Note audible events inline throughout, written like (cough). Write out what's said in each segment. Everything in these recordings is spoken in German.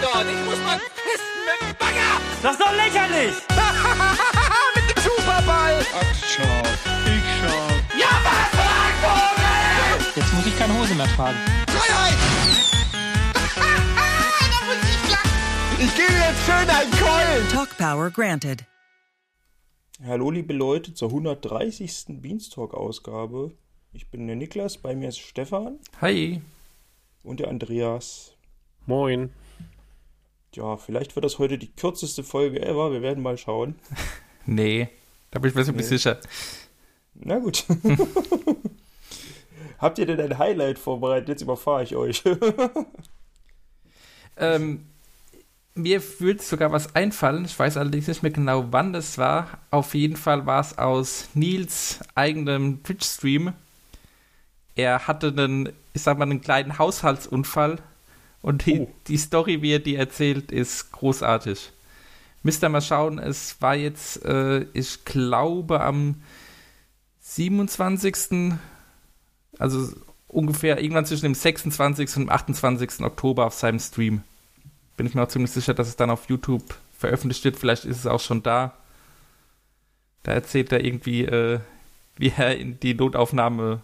dort. Ich muss mal pissen mit dem Bagger. Das ist doch lächerlich! (laughs) mit dem Superball. Ach, schau. Ich schau. Ja, was, Vogel? Jetzt muss ich keine Hose mehr tragen. Freiheit. (laughs) ich gebe jetzt schön einen Keulen. Talk Power granted. Hallo liebe Leute zur 130. Beanstalk-Ausgabe. Ich bin der Niklas, bei mir ist Stefan Hi. und der Andreas. Moin. Ja, vielleicht wird das heute die kürzeste Folge ever, wir werden mal schauen. (laughs) Nee, da bin ich mir ziemlich Nee. sicher. Na gut. (laughs) Habt ihr denn ein Highlight vorbereitet? Jetzt überfahre ich euch. (laughs) Ähm, mir würde sogar was einfallen. Ich weiß allerdings nicht mehr genau, wann das war. Auf jeden Fall war es aus Nils eigenem Twitch-Stream. Er hatte einen, ich sag mal, einen kleinen Haushaltsunfall. Und die, Oh. die Story, wie er die erzählt, ist großartig. Müsst ihr mal schauen, es war jetzt, äh, ich glaube, am 27. Also ungefähr irgendwann zwischen dem 26. und dem 28. Oktober auf seinem Stream. Bin ich mir auch ziemlich sicher, dass es dann auf YouTube veröffentlicht wird. Vielleicht ist es auch schon da. Da erzählt er irgendwie, äh, wie er in die Notaufnahme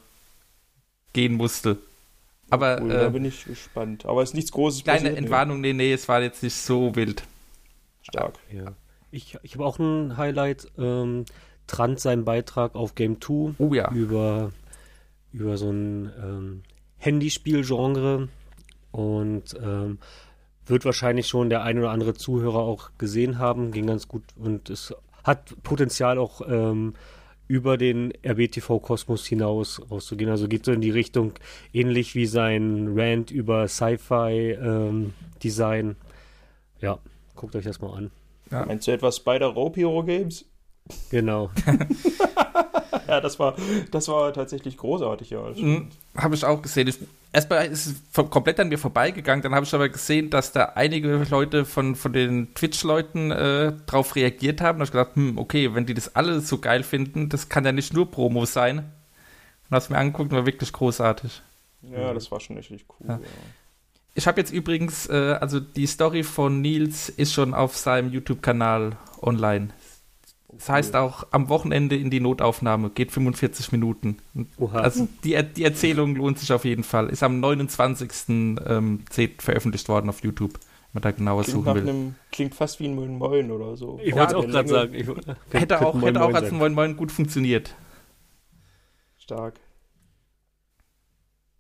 gehen musste. Aber Cool, da äh, bin ich gespannt. Aber es ist nichts Großes kleine passiert, nee. Entwarnung, nee, nee, es war jetzt nicht so wild. Stark. Ja. Ich, ich habe auch ein Highlight. Ähm, Trant seinen Beitrag auf Game 2 Oh ja. über, über so ein ähm, Handyspiel-Genre und ähm, wird wahrscheinlich schon der ein oder andere Zuhörer auch gesehen haben. Ging ganz gut und es hat Potenzial auch ähm, über den RBTV-Kosmos hinaus rauszugehen. Also geht so in die Richtung ähnlich wie sein Rant über Sci-Fi-Design. ja, guckt euch das mal an. Meinst du etwas Spider Rope Hero Games? Genau. (laughs) (laughs) Ja, das war, das war tatsächlich großartig, ja. das stimmt. Habe ich auch gesehen. Ich, erstmal ist es komplett an mir vorbeigegangen. Dann habe ich aber gesehen, dass da einige Leute von, von den Twitch-Leuten äh, drauf reagiert haben. Da habe ich gedacht, hm, okay, wenn die das alle so geil finden, das kann ja nicht nur Promo sein. Und habe es mir angeguckt und war wirklich großartig. Ja, das war schon echt richtig cool. Ja. Ja. Ich habe jetzt übrigens, äh, also die Story von Nils ist schon auf seinem YouTube-Kanal online. Das heißt auch am Wochenende in die Notaufnahme, geht 45 Minuten. Oha. Also die, die Erzählung lohnt sich auf jeden Fall. Ist am 29. Ähm, 10. veröffentlicht worden auf YouTube, wenn man da genauer Klingt, suchen will. einem, klingt fast wie ein Moin Moin oder so. Ich Ja, wollte auch gerade sagen. Ich, (laughs) könnte- Hätte auch, könnte hätte auch Moin als sein. Moin Moin gut funktioniert. Stark.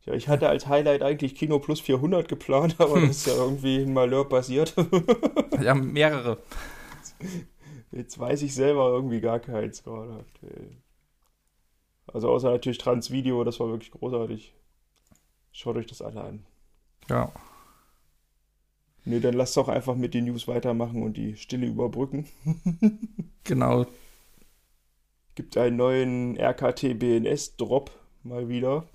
Ja, ich hatte als Highlight eigentlich Kino Plus 400 geplant, (laughs) aber das ist ja (laughs) irgendwie ein Malheur passiert. Wir haben mehrere. Jetzt weiß ich selber irgendwie gar keins gerade aktuell. Also außer natürlich Transvideo, das war wirklich großartig. Schaut euch das alle an. Ja. Nee, dann lasst doch einfach mit den News weitermachen und die Stille überbrücken. (laughs) Genau. Gibt einen neuen RKT-BNS-Drop mal wieder.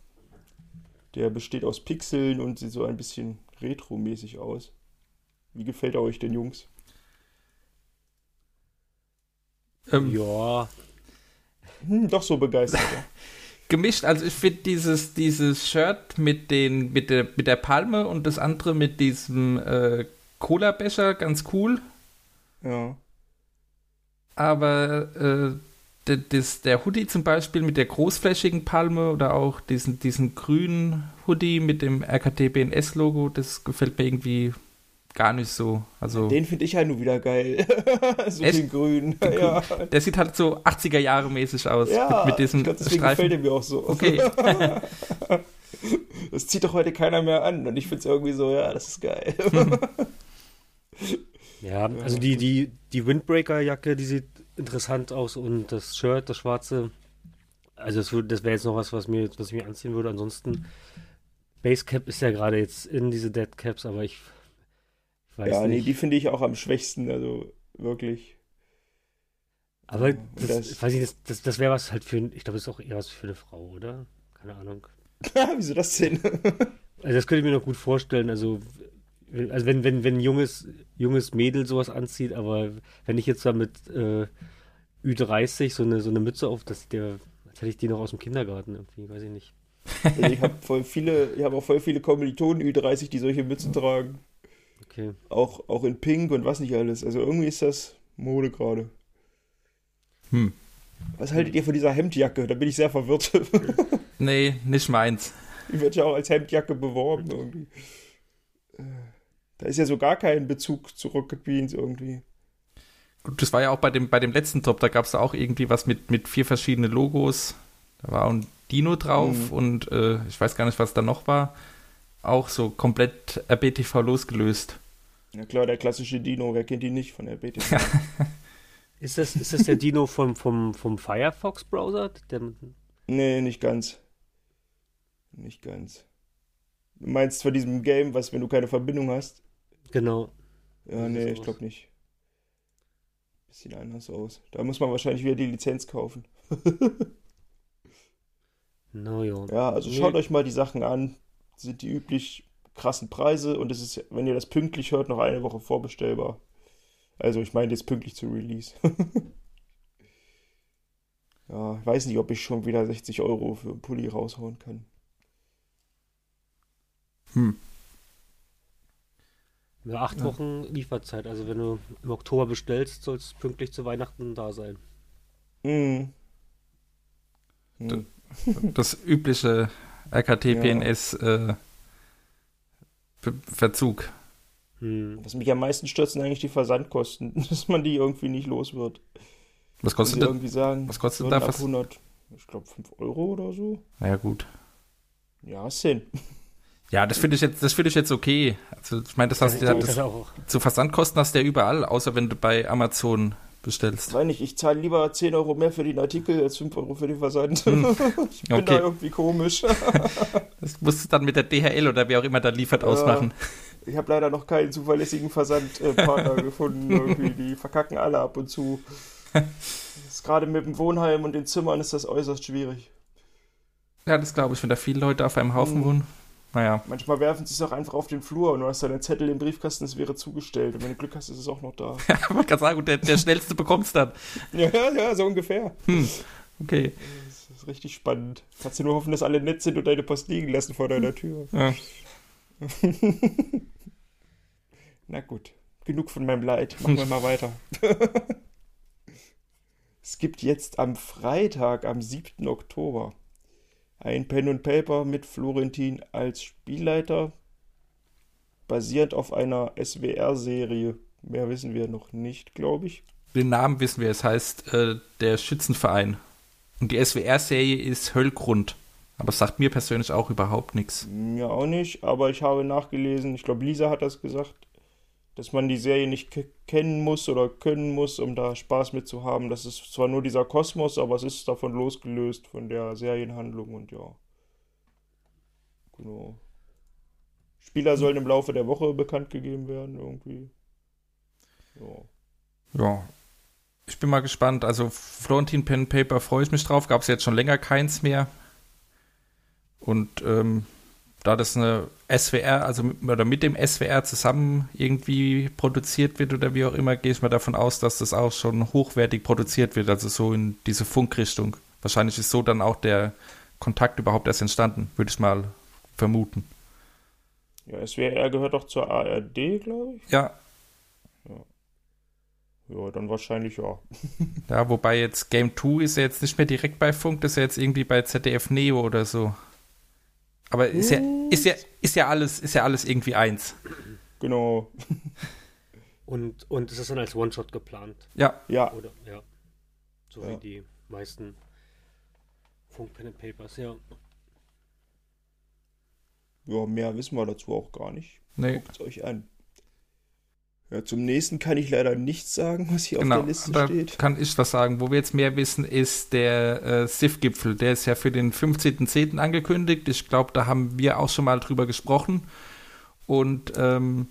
Der besteht aus Pixeln und sieht so ein bisschen retro-mäßig aus. Wie gefällt er euch denn, Jungs? Ähm, Ja, Hm, doch so begeistert. ja. (laughs) gemischt. Also ich finde dieses, dieses Shirt mit, den, mit, der, mit der Palme und das andere mit diesem äh, Cola-Becher ganz cool. ja. Aber äh, der, das, der Hoodie zum Beispiel mit der großflächigen Palme oder auch diesen, diesen grünen Hoodie mit dem RKT-BNS-Logo, das gefällt mir irgendwie gar nicht so. Also Den finde ich ja nur wieder geil. (laughs) so Echt? den grün. Den Ja, der sieht halt so 80er Jahre mäßig aus. ja mit, mit diesem ich glaub, deswegen gefällt Streifen. er mir auch so. Okay. (laughs) Das zieht doch heute keiner mehr an und ich finde es irgendwie so, ja, das ist geil. (laughs) ja, also die, die, die Windbreaker-Jacke, die sieht interessant aus und das Shirt, das schwarze, also das, das wäre jetzt noch was, was, mir, was ich mir anziehen würde. Ansonsten, Basecap ist ja gerade jetzt in diese Dead Caps, aber ich weiß ja, nee, nicht. die finde ich auch am schwächsten, also wirklich. aber Ja, das, das- weiß ich, das, das, das wäre was halt für, ich glaube, das ist auch eher was für eine Frau, oder? Keine Ahnung. (laughs) Wieso das denn? (laughs) Also das könnte ich mir noch gut vorstellen. Also, also wenn, wenn, wenn ein junges, junges Mädel sowas anzieht, aber wenn ich jetzt da mit äh, Ü30 so eine, so eine Mütze auf, das der, als hätte ich die noch aus dem Kindergarten irgendwie, weiß ich nicht. Also ich habe voll viele, ich habe auch voll viele Kommilitonen Ü30, die solche Mützen tragen. Okay. Auch, auch in Pink und was nicht alles. Also irgendwie ist das Mode gerade. Hm. Was haltet ihr von dieser Hemdjacke? Da bin ich sehr verwirrt. (laughs) Nee, nicht meins. Die wird ja auch als Hemdjacke beworben irgendwie. Da ist ja so gar kein Bezug zu Rocket Beans irgendwie. Gut, das war ja auch bei dem, bei dem letzten Top, da gab es auch irgendwie was mit, mit vier verschiedenen Logos. Da war ein Dino drauf Mhm. und äh, ich weiß gar nicht, was da noch war. Auch so komplett RBTV losgelöst. Ja klar, der klassische Dino, wer kennt ihn nicht von der BT? (laughs) Ist das, ist das der Dino vom, vom, vom Firefox-Browser? Nee, nicht ganz. Nicht ganz. Du meinst von diesem Game, was, wenn du keine Verbindung hast? genau. Ja, nee, ich glaube nicht. Sieht anders aus. Da muss man wahrscheinlich wieder die Lizenz kaufen. (laughs) No, ja. Ja, also Nee. schaut euch mal die Sachen an. Sind die üblich krassen Preise und es ist, wenn ihr das pünktlich hört, noch eine Woche vorbestellbar. Also ich meine jetzt pünktlich zu Release. (laughs) ja, ich weiß nicht, ob ich schon wieder 60 Euro für einen Pulli raushauen kann. Hm. Ja, acht Ja. Wochen Lieferzeit. Also wenn du im Oktober bestellst, soll es pünktlich zu Weihnachten da sein. Hm. Hm. D- Das übliche RKT-PNS (laughs) äh, Be- Verzug. Hm. Was mich am meisten stört, sind eigentlich die Versandkosten, (laughs) dass man die irgendwie nicht los wird. Was kostet das? irgendwie sagen. was kostet da fast- 100, ich glaube 5 Euro oder so. Ja, gut. Ja, Sinn. Ja, das finde ich jetzt, das finde ich jetzt okay. Also ich meine, das hast du ja, das, zu Versandkosten hast du ja überall, außer wenn du bei Amazon bestellst. Weiß nicht, ich zahle lieber 10 Euro mehr für den Artikel als 5 Euro für den Versand. (laughs) ich bin da Okay. irgendwie komisch. (laughs) Das musst du dann mit der DHL oder wer auch immer da liefert Ja. ausmachen. Ich habe leider noch keinen zuverlässigen Versandpartner (laughs) gefunden. Irgendwie. Die verkacken alle ab und zu. Gerade mit dem Wohnheim und den Zimmern ist das äußerst schwierig. Ja, das glaube ich, wenn da viele Leute auf einem Haufen Mhm. wohnen. Naja, Manchmal werfen sie es auch einfach auf den Flur und du hast dann einen Zettel im Briefkasten, es wäre zugestellt. Und wenn du Glück hast, ist es auch noch da. (laughs) ich wollte gerade sagen, der, der schnellste bekommt's dann. ja, ja, ja, so ungefähr. Okay. Das ist richtig spannend. Kannst du nur hoffen, dass alle nett sind und deine Post liegen lassen vor deiner Tür. Ja. (laughs) Na gut, genug von meinem Leid. Machen wir mal weiter. (laughs) es gibt jetzt am Freitag, am 7. Oktober, ein Pen und Paper mit Florentin als Spielleiter, basierend auf einer SWR-Serie. Mehr wissen wir noch nicht, glaube ich. Den Namen wissen wir, es heißt äh, der Schützenverein. Und die SWR-Serie ist Höllgrund. Aber es sagt mir persönlich auch überhaupt nichts. Mir auch nicht, aber ich habe nachgelesen, ich glaube, Lisa hat das gesagt, dass man die Serie nicht ke- kennen muss oder können muss, um da Spaß mit zu haben. Das ist zwar nur dieser Kosmos, aber es ist davon losgelöst, von der Serienhandlung und ja. Genau. Spieler sollen im Laufe der Woche bekannt gegeben werden, irgendwie. Ja. Ja. Ich bin mal gespannt. Also Florentin Pen Paper freue ich mich drauf. Gab es jetzt schon länger keins mehr. Und ähm, da das eine SWR, also mit, oder mit dem SWR zusammen irgendwie produziert wird oder wie auch immer, gehe ich mal davon aus, dass das auch schon hochwertig produziert wird, also so in diese Funkrichtung. Wahrscheinlich ist so dann auch der Kontakt überhaupt erst entstanden, würde ich mal vermuten. Ja, SWR gehört doch zur ARD, glaube ich. Ja, Ja, dann wahrscheinlich ja. (laughs) ja, wobei jetzt Game 2 ist ja jetzt nicht mehr direkt bei Funk, das ist ja jetzt irgendwie bei ZDF Neo oder so. Aber ist ja, ist ja, ist ja alles, ist ja alles irgendwie eins. Genau. und, und ist das dann als One-Shot geplant? Ja, Ja, Oder, ja. So Ja. wie die meisten Funk Pen and Papers, ja. ja, mehr wissen wir dazu auch gar nicht. nee, Guckt es euch an. Ja, zum nächsten kann ich leider nichts sagen, was hier auf genau. der Liste Da steht. kann ich was sagen. Wo wir jetzt mehr wissen, ist der äh, SIF-Gipfel. Der ist ja für den 15.10. angekündigt. Ich glaube, da haben wir auch schon mal drüber gesprochen. Und ähm,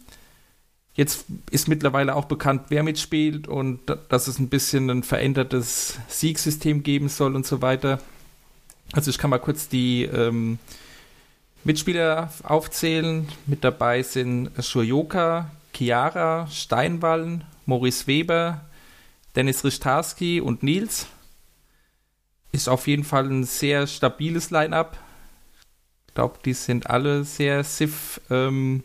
jetzt ist mittlerweile auch bekannt, wer mitspielt und da- dass es ein bisschen ein verändertes Siegsystem geben soll und so weiter. Also ich kann mal kurz die ähm, Mitspieler aufzählen. Mit dabei sind Shurioka, Chiara, Steinwallen, Maurice Weber, Dennis Richtarski und Nils. Ist auf jeden Fall ein sehr stabiles Line-up. Ich glaube, die sind alle sehr SIF-affin.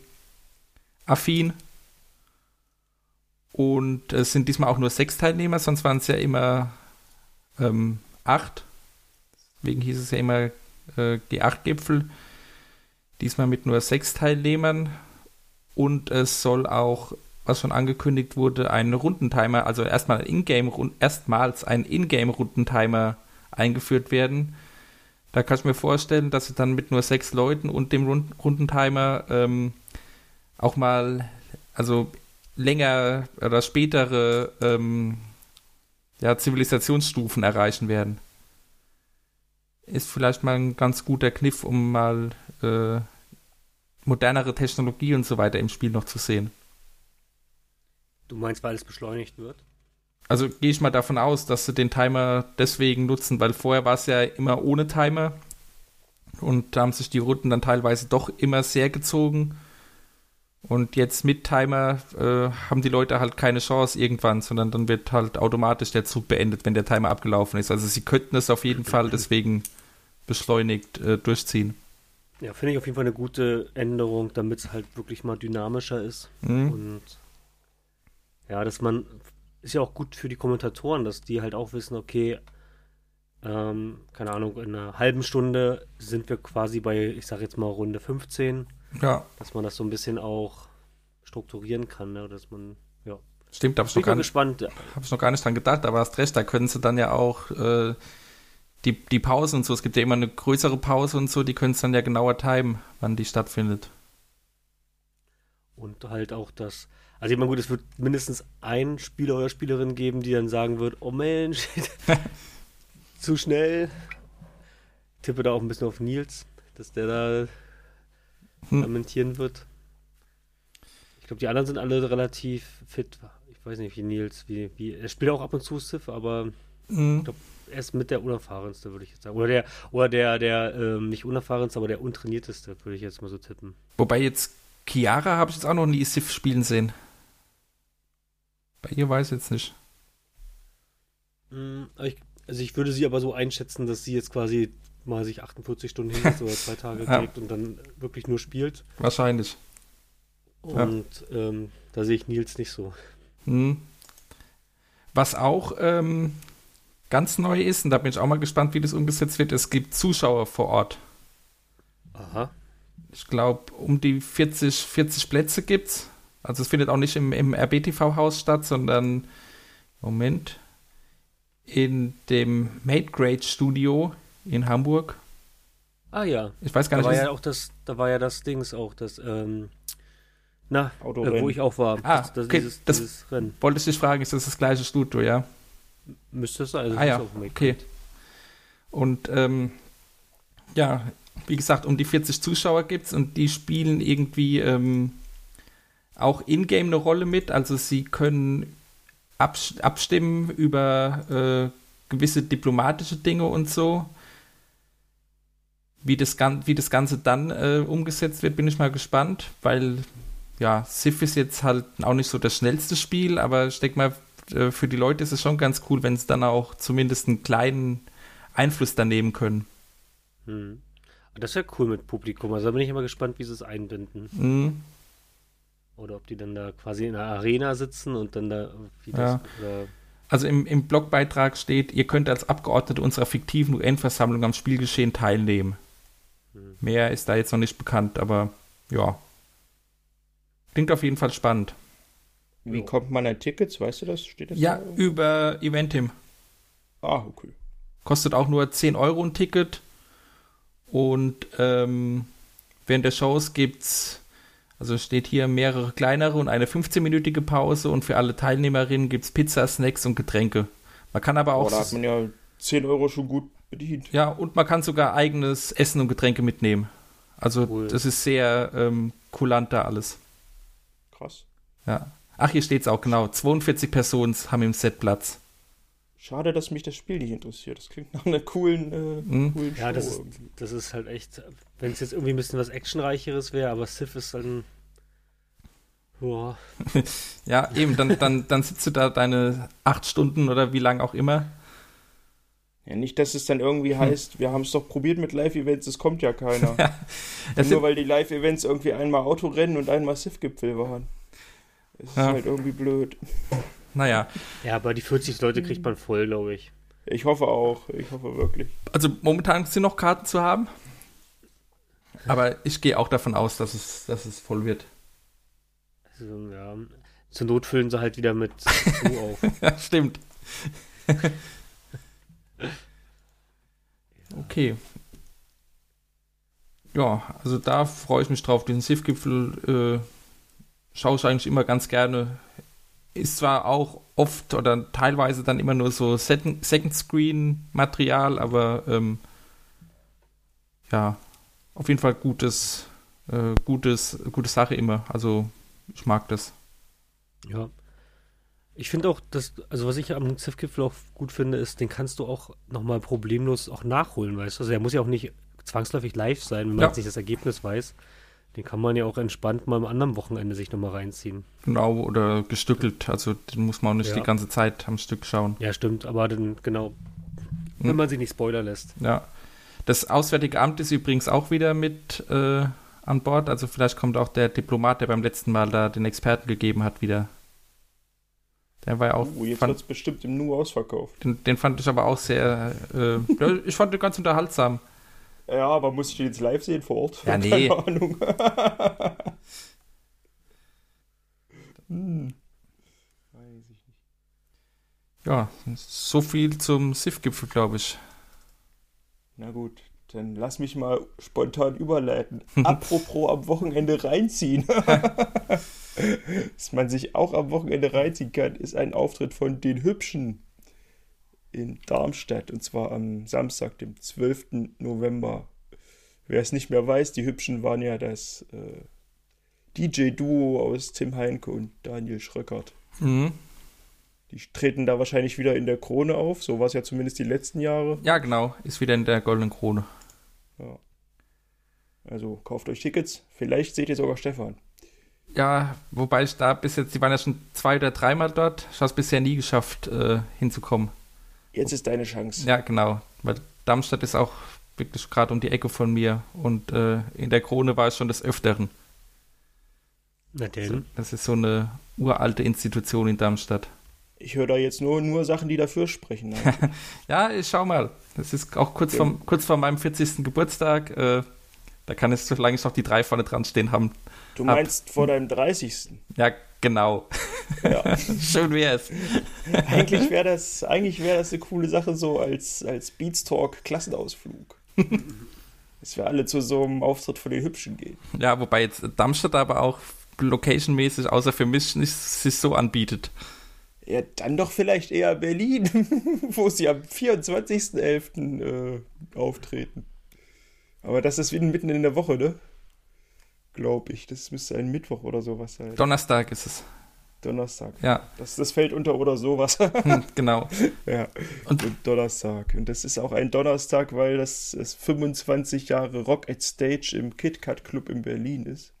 Und es sind diesmal auch nur sechs Teilnehmer, sonst waren es ja immer ähm, acht. Deswegen hieß es ja immer äh, G8-Gipfel. Diesmal mit nur sechs Teilnehmern. Und es soll auch, was schon angekündigt wurde, ein Rundentimer, also erstmal Ingame, erstmals ein Ingame-Rundentimer eingeführt werden. Da kann ich mir vorstellen, dass sie dann mit nur sechs Leuten und dem Rund Rundentimer ähm, auch mal, also länger oder spätere ähm, ja, Zivilisationsstufen erreichen werden. Ist vielleicht mal ein ganz guter Kniff, um mal äh, modernere Technologie und so weiter im Spiel noch zu sehen. Du meinst, weil es beschleunigt wird? Also gehe ich mal davon aus, dass sie den Timer deswegen nutzen, weil vorher war es ja immer ohne Timer und da haben sich die Runden dann teilweise doch immer sehr gezogen. Und jetzt mit Timer äh, haben die Leute halt keine Chance irgendwann, sondern dann wird halt automatisch der Zug beendet, wenn der Timer abgelaufen ist. Also sie könnten es auf jeden Fall deswegen beschleunigt äh, durchziehen. Ja, finde ich auf jeden Fall eine gute Änderung, damit es halt wirklich mal dynamischer ist. Mhm. Und ja, dass man, ist ja auch gut für die Kommentatoren, dass die halt auch wissen, okay, ähm, keine Ahnung, in einer halben Stunde sind wir quasi bei, ich sag jetzt mal Runde 15 Ja, dass man das so ein bisschen auch strukturieren kann, ne? dass man, ja. stimmt, da habe ich, noch gar nicht dran gedacht, aber hast recht, da können sie dann ja auch äh, die, die Pausen und so, es gibt ja immer eine größere Pause und so, die können es dann ja genauer timen, wann die stattfindet. Und halt auch das, also ich meine, gut, es wird mindestens ein Spieler oder Spielerin geben, die dann sagen wird, oh Mensch, (laughs) zu schnell. Tippe da auch ein bisschen auf Nils, dass der da Hm. lamentieren wird. Ich glaube, die anderen sind alle relativ fit. Ich weiß nicht, wie Nils, wie, wie, er spielt auch ab und zu Civ, aber Mhm. er ist mit der unerfahrenste, würde ich jetzt sagen. Oder der, oder der, der, ähm, nicht unerfahrenste, aber der untrainierteste, würde ich jetzt mal so tippen. Wobei jetzt Chiara habe ich jetzt auch noch nie Sif spielen sehen. Bei ihr weiß ich jetzt nicht. Aber Ich, also ich würde sie aber so einschätzen, dass sie jetzt quasi mal sich 48 Stunden hinsetzt oder zwei (laughs) Tage Ja. legt und dann wirklich nur spielt. Wahrscheinlich. Ja. Und ähm, da sehe ich Nils nicht so. Mhm. Was auch ähm, ganz neu ist, und da bin ich auch mal gespannt, wie das umgesetzt wird, es gibt Zuschauer vor Ort. Aha. Ich glaube, um die 40, 40 Plätze gibt's. Also es findet auch nicht im, im RBTV-Haus statt, sondern Moment. In dem Made Grade Studio in Hamburg. Ah ja. Ich weiß gar Da nicht, war ja auch das, da war ja das Dings auch, das, ähm, na, äh, wo ich auch war. Ah, das, das, okay, dieses, das- dieses Rennen. wollte ich dich fragen, ist das das gleiche Studio, ja? Müsste es sein. Also Ah ja, okay. Und ähm, ja, wie gesagt, um die 40 Zuschauer gibt's und die spielen irgendwie auch in-game eine Rolle mit. Also sie können abs abstimmen über äh, gewisse diplomatische Dinge und so. Wie das, Gan wie das Ganze dann äh, umgesetzt wird, bin ich mal gespannt, weil ja, Civ ist jetzt halt auch nicht so das schnellste Spiel, aber ich denke mal, für die Leute ist es schon ganz cool, wenn sie dann auch zumindest einen kleinen Einfluss da nehmen können. Hm. Das ist ja cool mit Publikum. Also da bin ich immer gespannt, wie sie es einbinden. Mhm. Oder ob die dann da quasi in der Arena sitzen und dann da wie das, Ja. Also im, im Blogbeitrag steht, ihr könnt als Abgeordnete unserer fiktiven UN-Versammlung am Spielgeschehen teilnehmen. Mhm. Mehr ist da jetzt noch nicht bekannt, aber ja. Klingt auf jeden Fall spannend. Wie kommt man an Tickets? Weißt du das? Steht das Ja, da? über Eventim. Ah, okay. Kostet auch nur 10 Euro ein Ticket. Und ähm, während der Shows gibt's, also steht hier mehrere kleinere und eine 15-minütige Pause und für alle Teilnehmerinnen gibt's Pizza, Snacks und Getränke. Man kann aber auch Aber da hat man ja 10 Euro schon gut bedient. Ja, und man kann sogar eigenes Essen und Getränke mitnehmen. Also Cool. das ist sehr ähm, kulant da alles. Krass. Ja. Ach, hier steht's auch genau. 42 Personen haben im Set Platz. Schade, dass mich das Spiel nicht interessiert. Das klingt nach einer coolen, äh, Mhm. coolen Ja, Show. das ist, irgendwie. das ist halt echt, wenn es jetzt irgendwie ein bisschen was Actionreicheres wäre, aber Civ ist dann. Boah. (laughs) Ja, eben, dann, dann, dann sitzt du da deine acht Stunden oder wie lang auch immer. Ja, nicht, dass es dann irgendwie Hm. heißt, wir haben es doch probiert mit Live-Events, es kommt ja keiner. (laughs) Es Nur weil die Live-Events irgendwie einmal Autorennen und einmal Civ-Gipfel waren. Es ist Ja. halt irgendwie blöd. Naja, Ja, aber die 40 Leute kriegt man voll, glaube ich. Ich hoffe auch. Ich hoffe wirklich. also momentan sind noch Karten zu haben. Aber ich gehe auch davon aus, dass es, dass es voll wird. Also, ja. Zur Not füllen sie halt wieder mit zu (laughs) auf. Ja, stimmt. okay. Ja, also da freue ich mich drauf. Den SIF-Gipfel äh, schaue ich eigentlich immer ganz gerne. Ist zwar auch oft oder teilweise dann immer nur so Second- Second-Screen-Material, aber ähm, ja, auf jeden Fall gutes, äh, gutes, gute Sache immer. Also ich mag das. Ja. Ich finde auch, dass, also was ich am Ziff-Gipfel auch gut finde, ist, den kannst du auch nochmal problemlos auch nachholen, weißt du? Also der muss ja auch nicht zwangsläufig live sein, wenn man Ja. jetzt nicht das Ergebnis weiß. Den kann man ja auch entspannt mal am anderen Wochenende sich nochmal reinziehen. Genau, oder gestückelt. Also den muss man auch nicht Ja. die ganze Zeit am Stück schauen. Ja, stimmt, aber dann, genau, wenn Hm. man sich nicht spoilern lässt. Ja. Das Auswärtige Amt ist übrigens auch wieder mit äh, an Bord. Also vielleicht kommt auch der Diplomat, der beim letzten Mal da den Experten gegeben hat, wieder. Der war ja auch. Uh, jetzt wird es bestimmt im Nu ausverkauft. den, den fand ich aber auch sehr. Äh, (laughs) ich fand den ganz unterhaltsam. Ja, aber muss ich den jetzt live sehen vor Ort? Ja, (laughs) nee. Keine Ahnung. (laughs) hm. Weiß ich nicht. Ja, so viel zum SIF-Gipfel, glaube ich. Na gut, dann lass mich mal spontan überleiten. (laughs) Apropos am Wochenende reinziehen. Was man sich auch am Wochenende reinziehen kann, ist ein Auftritt von den Hübschen in Darmstadt. Und zwar am Samstag, dem 12. November. Wer es nicht mehr weiß, die Hübschen waren ja das äh, DJ-Duo aus Tim Heinke und Daniel Schröckert. Mhm. Die treten da wahrscheinlich wieder in der Krone auf. So war es ja zumindest die letzten Jahre. Ja, genau. Ist wieder in der Goldenen Krone. Ja. Also kauft euch Tickets. Vielleicht seht ihr sogar Stefan. Ja, wobei ich da bis jetzt, die waren ja schon zwei oder dreimal dort. Ich habe es bisher nie geschafft, äh, hinzukommen. Jetzt ist deine Chance. Ja, genau. Weil Darmstadt ist auch wirklich gerade um die Ecke von mir. Und äh, in der Krone war ich schon des Öfteren. Na denn. Das ist so eine uralte Institution in Darmstadt. Ich höre da jetzt nur, nur Sachen, die dafür sprechen. (laughs) Ja, ich schau mal. Das ist auch kurz, Okay. vom, kurz vor meinem 40. Geburtstag. Äh, da kann es, solange ich noch die drei vorne dran stehen haben. du Ab- meinst vor deinem 30. Ja, genau. Ja. (laughs) Schön wär's. eigentlich wäre das, eigentlich wär das eine coole Sache, so als, als Beatstalk Klassenausflug. Dass wir alle zu so einem Auftritt von den Hübschen gehen. Ja, wobei jetzt Darmstadt aber auch locationmäßig, außer für mich, nicht sich so anbietet. Ja, dann doch vielleicht eher Berlin, (laughs) wo sie am 24.11. Äh, auftreten. Aber das ist wieder mitten in der Woche, ne? Glaube ich. Das müsste ein Mittwoch oder sowas sein. Donnerstag ist es. Donnerstag. Ja, Das, das fällt unter oder sowas. hm, (laughs) genau. ja. Und- Und Donnerstag. Und das ist auch ein Donnerstag, weil das, das 25 Jahre Rock at Stage im KitKat Club in Berlin ist.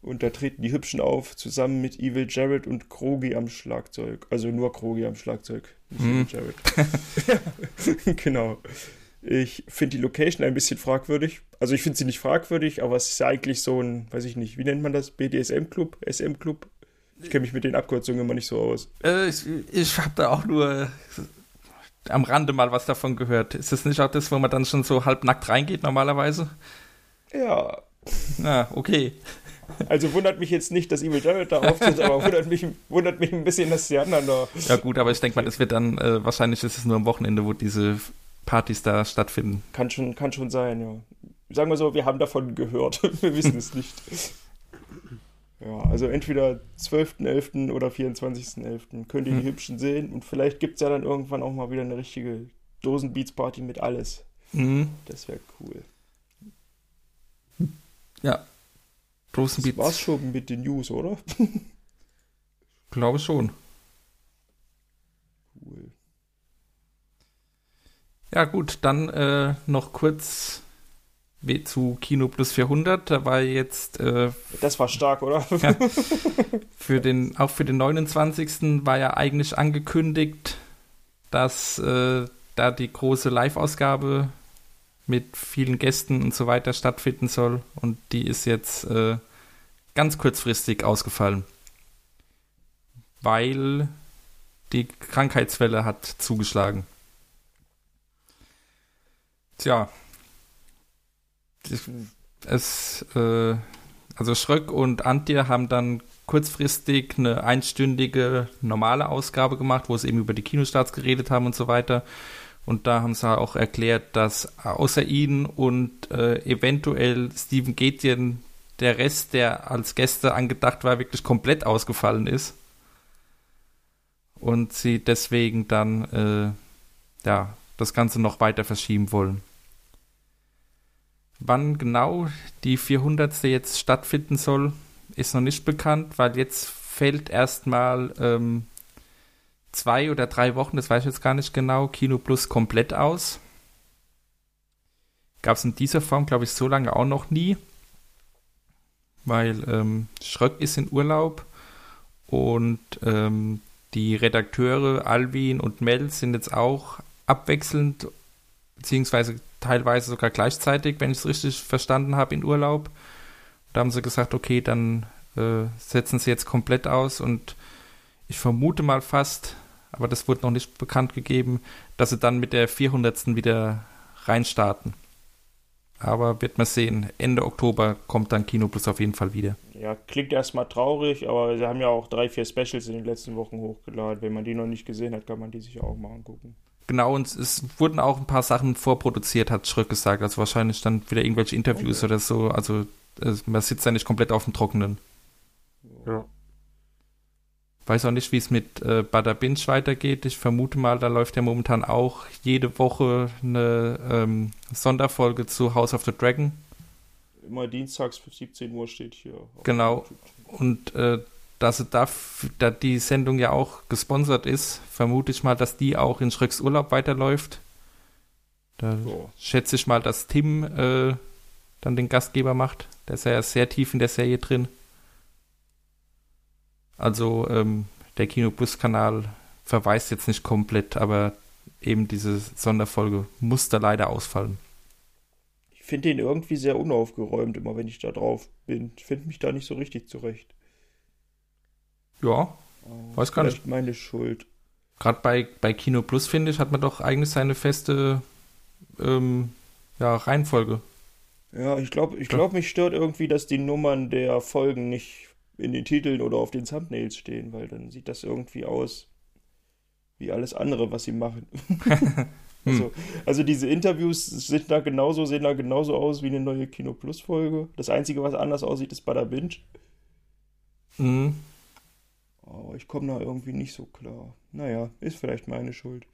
Und da treten die Hübschen auf, zusammen mit Evil Jared und Krogi am Schlagzeug. Also nur Krogi am Schlagzeug, nicht Hm. Evil Jared. (laughs) (laughs) genau. Ich finde die Location ein bisschen fragwürdig. Also ich finde sie nicht fragwürdig, aber es ist ja eigentlich so ein, weiß ich nicht, wie nennt man das? BDSM-Club? SM-Club? Ich kenne mich mit den Abkürzungen immer nicht so aus. Äh, ich ich habe da auch nur am Rande mal was davon gehört. Ist das nicht auch das, wo man dann schon so halbnackt reingeht normalerweise? Ja, Na, okay. Also wundert mich jetzt nicht, dass Evil Jared da auftritt, aber wundert mich, wundert mich ein bisschen, dass die anderen da. Ja gut, aber ich denke mal, das wird dann, äh, wahrscheinlich ist es nur am Wochenende, wo diese Partys da stattfinden. Kann schon, kann schon sein, ja. Sagen wir so, wir haben davon gehört. (laughs) wir wissen es nicht. Ja, also entweder 12.11. oder 24.11. könnt ihr die Hübschen sehen und vielleicht gibt es ja dann irgendwann auch mal wieder eine richtige Dosenbeats-Party mit alles. Mhm. Das wäre cool. Ja. Großen Das war's schon mit den News, oder? (laughs) Glaube schon. Cool. Ja gut, dann äh, noch kurz zu Kino Plus 400. Da war jetzt äh, Das war stark, oder? (laughs) für den, auch für den 29. war ja eigentlich angekündigt, dass äh, da die große Live-Ausgabe mit vielen Gästen und so weiter stattfinden soll. Und die ist jetzt äh, ganz kurzfristig ausgefallen. weil die Krankheitswelle hat zugeschlagen. Tja. Es, äh, also Schröck und Antje haben dann kurzfristig eine einstündige normale Ausgabe gemacht, wo sie eben über die Kinostarts geredet haben und so weiter. Und da haben sie auch erklärt, dass außer ihnen und äh, eventuell Steven Gätjen der Rest, der als Gäste angedacht war, wirklich komplett ausgefallen ist. Und sie deswegen dann äh, ja, das Ganze noch weiter verschieben wollen. Wann genau die 400. jetzt stattfinden soll, ist noch nicht bekannt, weil jetzt fällt erstmal ähm, zwei oder drei Wochen, das weiß ich jetzt gar nicht genau, Kino Plus komplett aus. Gab es in dieser Form, glaube ich, so lange auch noch nie. Weil ähm, Schröck ist in Urlaub und ähm, die Redakteure Alvin und Mel sind jetzt auch abwechselnd, beziehungsweise teilweise sogar gleichzeitig, wenn ich es richtig verstanden habe, in Urlaub. Da haben sie gesagt, okay, dann äh, setzen sie jetzt komplett aus und ich vermute mal fast, aber das wurde noch nicht bekannt gegeben, dass sie dann mit der 400. wieder reinstarten. Aber wird man sehen. Ende Oktober kommt dann Kino Plus auf jeden Fall wieder. Ja, klingt erstmal traurig, aber sie haben ja auch drei, vier Specials in den letzten Wochen hochgeladen. Wenn man die noch nicht gesehen hat, kann man die sich auch mal angucken. Genau, und es wurden auch ein paar Sachen vorproduziert, hat Schröck gesagt. Also wahrscheinlich dann wieder irgendwelche Interviews okay. oder so. Also man sitzt ja nicht komplett auf dem Trockenen. Ja. Weiß auch nicht, wie es mit äh, Bada Binge weitergeht. Ich vermute mal, da läuft ja momentan auch jede Woche eine ähm, Sonderfolge zu House of the Dragon. Immer dienstags 17 Uhr steht hier. Genau. Und äh, dass da, da die Sendung ja auch gesponsert ist, vermute ich mal, dass die auch in Schröcks Urlaub weiterläuft. Da so. schätze ich mal, dass Tim äh, dann den Gastgeber macht. Der ist ja sehr tief in der Serie drin. Also ähm, der Kino Plus Kanal verweist jetzt nicht komplett, aber eben diese Sonderfolge muss da leider ausfallen. Ich finde den irgendwie sehr unaufgeräumt, immer wenn ich da drauf bin. Ich finde mich da nicht so richtig zurecht. Ja, oh, weiß gar nicht. meine Schuld. Gerade bei, bei Kino Plus, finde ich, hat man doch eigentlich seine feste ähm, ja, Reihenfolge. Ja, ich glaube, ich glaube, mich stört irgendwie, dass die Nummern der Folgen nicht in den Titeln oder auf den Thumbnails stehen, weil dann sieht das irgendwie aus wie alles andere, was sie machen. (laughs) also, hm. also diese Interviews sind da genauso, sehen da genauso aus wie eine neue Kino Plus Folge. Das Einzige, was anders aussieht, ist Bada Binge. Mhm. Ich komme da irgendwie nicht so klar. Naja, ist vielleicht meine Schuld.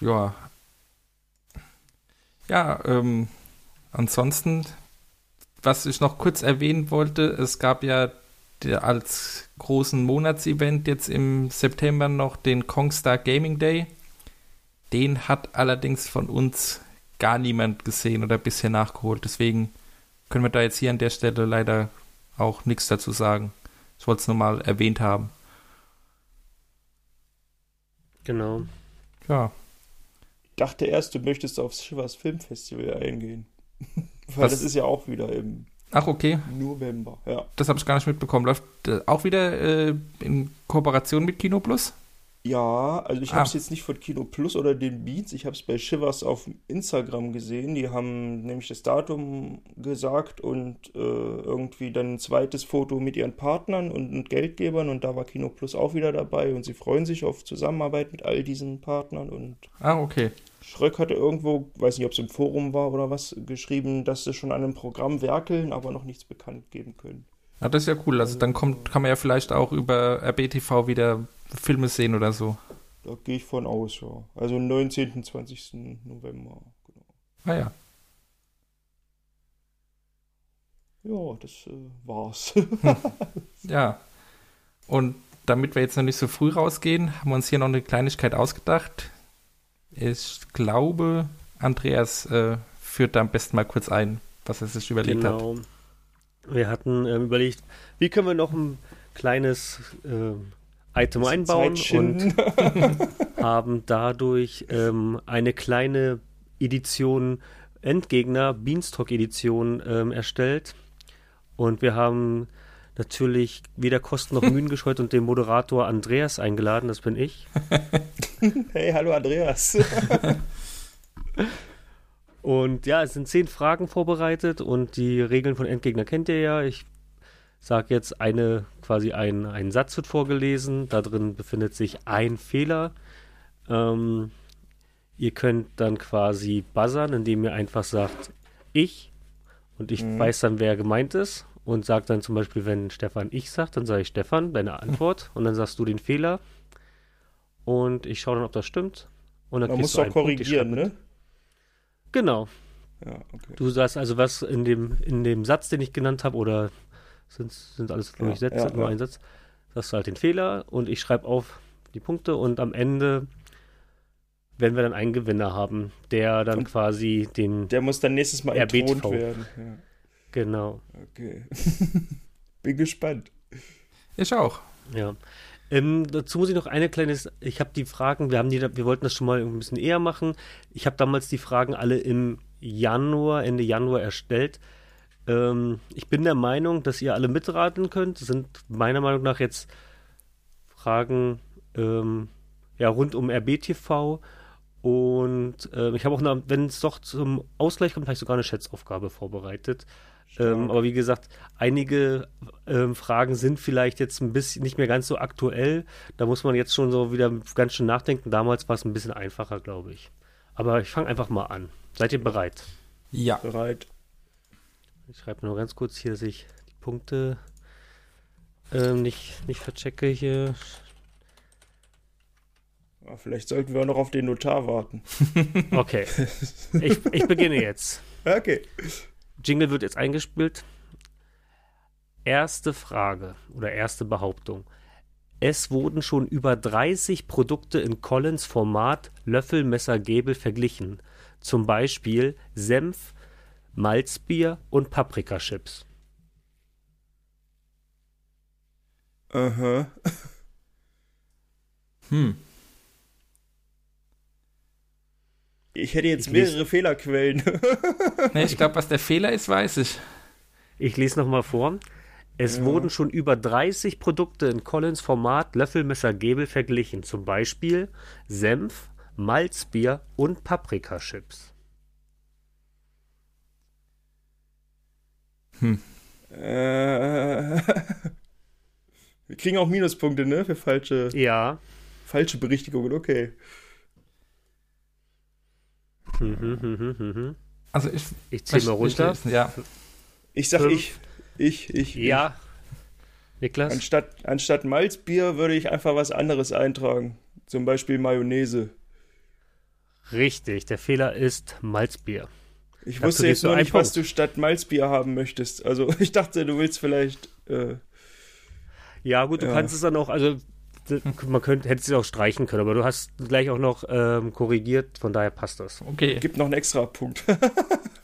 Ja. Ja, ähm, ansonsten was ich noch kurz erwähnen wollte, es gab ja als großen Monatsevent jetzt im September noch den Kongstar Gaming Day. Den hat allerdings von uns gar niemand gesehen oder bisher nachgeholt. Deswegen können wir da jetzt hier an der Stelle leider auch nichts dazu sagen. Ich wollte es nur mal erwähnt haben. Genau. Ja. Ich dachte erst, du möchtest aufs Shivers Filmfestival eingehen. (laughs) Weil Was? das ist ja auch wieder im Ach, okay. November, ja. Das habe ich gar nicht mitbekommen. Läuft äh, auch wieder äh, in Kooperation mit Kino Plus? Ja, also ich ah. habe es jetzt nicht von Kino Plus oder den Beats, ich habe es bei Shivers auf Instagram gesehen. Die haben nämlich das Datum gesagt und äh, irgendwie dann ein zweites Foto mit ihren Partnern und, und, Geldgebern und da war Kino Plus auch wieder dabei und sie freuen sich auf Zusammenarbeit mit all diesen Partnern und. Ah, okay. Schröck hatte irgendwo, weiß nicht, ob es im Forum war oder was, geschrieben, dass sie schon an einem Programm werkeln, aber noch nichts bekannt geben können. Ja, das ist ja cool. Also dann kommt, kann man ja vielleicht auch über RBTV wieder Filme sehen oder so. Da gehe ich von aus, ja. Also 19. 20. November, genau. Ah ja. Ja, das äh, war's. (laughs) ja. Und damit wir jetzt noch nicht so früh rausgehen, haben wir uns hier noch eine Kleinigkeit ausgedacht. Ich glaube, Andreas äh, führt da am besten mal kurz ein, was er sich überlegt genau. hat. Wir hatten äh, überlegt, wie können wir noch ein kleines äh, Item einbauen und (laughs) haben dadurch ähm, eine kleine Edition Endgegner, Beanstalk-Edition ähm, erstellt. Und wir haben natürlich weder Kosten noch Mühen (laughs) gescheut und den Moderator Andreas eingeladen, das bin ich. (laughs) Hey, hallo Andreas. Und ja, es sind zehn Fragen vorbereitet und die Regeln von Endgegner kennt ihr ja. Ich sage jetzt eine, quasi ein, ein Satz wird vorgelesen, da drin befindet sich ein Fehler. Ähm, ihr könnt dann quasi buzzern, indem ihr einfach sagt, ich und ich Mhm. weiß dann, wer gemeint ist und sagt dann zum Beispiel, wenn Stefan ich sagt, dann sage ich Stefan, deine (laughs) Antwort und dann sagst du den Fehler und ich schaue dann, ob das stimmt. Und dann Man muss doch einen korrigieren, ne? Genau. Ja, okay. Du sagst also was in dem, in dem Satz, den ich genannt habe, oder sind, sind alles, glaube ich, Ja, Sätze, ja, nur ja. ein Satz, sagst du halt den Fehler und ich schreibe auf die Punkte und am Ende werden wir dann einen Gewinner haben, der dann Und quasi den, Der muss dann nächstes Mal entthront werden. Ja, genau, okay. (laughs) Bin gespannt. Ich auch. ja. Ähm, dazu muss ich noch eine kleine, ich habe die Fragen, wir haben die, wir wollten das schon mal ein bisschen eher machen. Ich habe damals die Fragen alle im Januar, Ende Januar erstellt. Ähm, ich bin der Meinung, dass ihr alle mitraten könnt. Das sind meiner Meinung nach jetzt Fragen ähm, ja, rund um RBTV. Und äh, ich habe auch, eine- wenn es doch zum Ausgleich kommt, habe ich sogar eine Schätzaufgabe vorbereitet. Ähm, aber wie gesagt, einige ähm, Fragen sind vielleicht jetzt ein bisschen nicht mehr ganz so aktuell. Da muss man jetzt schon so wieder ganz schön nachdenken. Damals war es ein bisschen einfacher, glaube ich. Aber ich fange einfach mal an. Seid ihr bereit? Ja. Bereit. Ich schreibe nur ganz kurz hier, dass ich die Punkte ähm, nicht, nicht verchecke hier. Ja, vielleicht sollten wir noch auf den Notar warten. (laughs) Okay. Ich, ich beginne jetzt. Okay. Jingle wird jetzt eingespielt. Erste Frage oder erste Behauptung. Es wurden schon über 30 Produkte in Collins Format Löffel, Messer, Gabel verglichen. Zum Beispiel Senf, Malzbier und Paprikachips. Aha. (laughs) Hm. Ich hätte jetzt Ich lese- mehrere Fehlerquellen. (laughs) Nee, ich glaube, was der Fehler ist, weiß ich. Ich lese nochmal vor. Es Ja. wurden schon über 30 Produkte in Collins Format Löffel, Messer, Gabel verglichen. Zum Beispiel Senf, Malzbier und Paprikachips. Äh, (laughs) wir kriegen auch Minuspunkte, ne? Für falsche, Ja. falsche Berichtigungen. Okay. Also ich. Ich zähle mal ich- runter. ich- Ja. Ich sag Fünf. ich. Ich, ich, Ja. ich. Niklas? Anstatt, anstatt Malzbier würde ich einfach was anderes eintragen. Zum Beispiel Mayonnaise. Richtig, der Fehler ist Malzbier. Ich Dazu wusste jetzt noch nicht, was du statt Malzbier haben möchtest. Also (laughs) ich dachte, du willst vielleicht. Äh, Ja, gut, du Ja. kannst es dann auch, also man könnte, hätte es auch streichen können, aber du hast gleich auch noch ähm, korrigiert, von daher passt das. Okay. gibt noch einen extra Punkt. (laughs)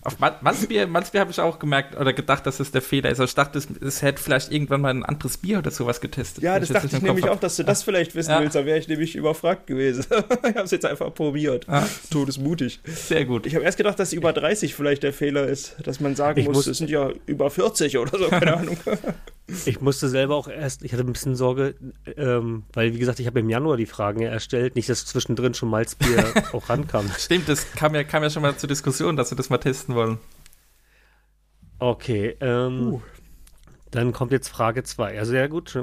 Auf Mal- Malzbier, Malzbier habe ich auch gemerkt oder gedacht, dass es der Fehler ist. Also ich dachte, es, es hätte vielleicht irgendwann mal ein anderes Bier oder sowas getestet. ja, das jetzt dachte ich nämlich hab. auch, dass du das vielleicht wissen Ja. willst. Da wäre ich nämlich überfragt gewesen. (laughs) ich habe es jetzt einfach probiert. Ah, Todesmutig. sehr gut. Ich habe erst gedacht, dass über 30 vielleicht der Fehler ist. Dass man sagen Ich muss, muss- es sind ja über 40 oder so, keine (laughs) Ahnung. Ich musste selber auch erst, ich hatte ein bisschen Sorge, ähm, weil wie gesagt, ich habe im Januar die Fragen ja erstellt, nicht, dass zwischendrin schon Malzbier (laughs) auch rankam. Stimmt, das kam ja, kam ja schon mal zur Diskussion, dass wir das mal testen wollen. Okay, ähm, dann kommt jetzt Frage 2. Also ja gut,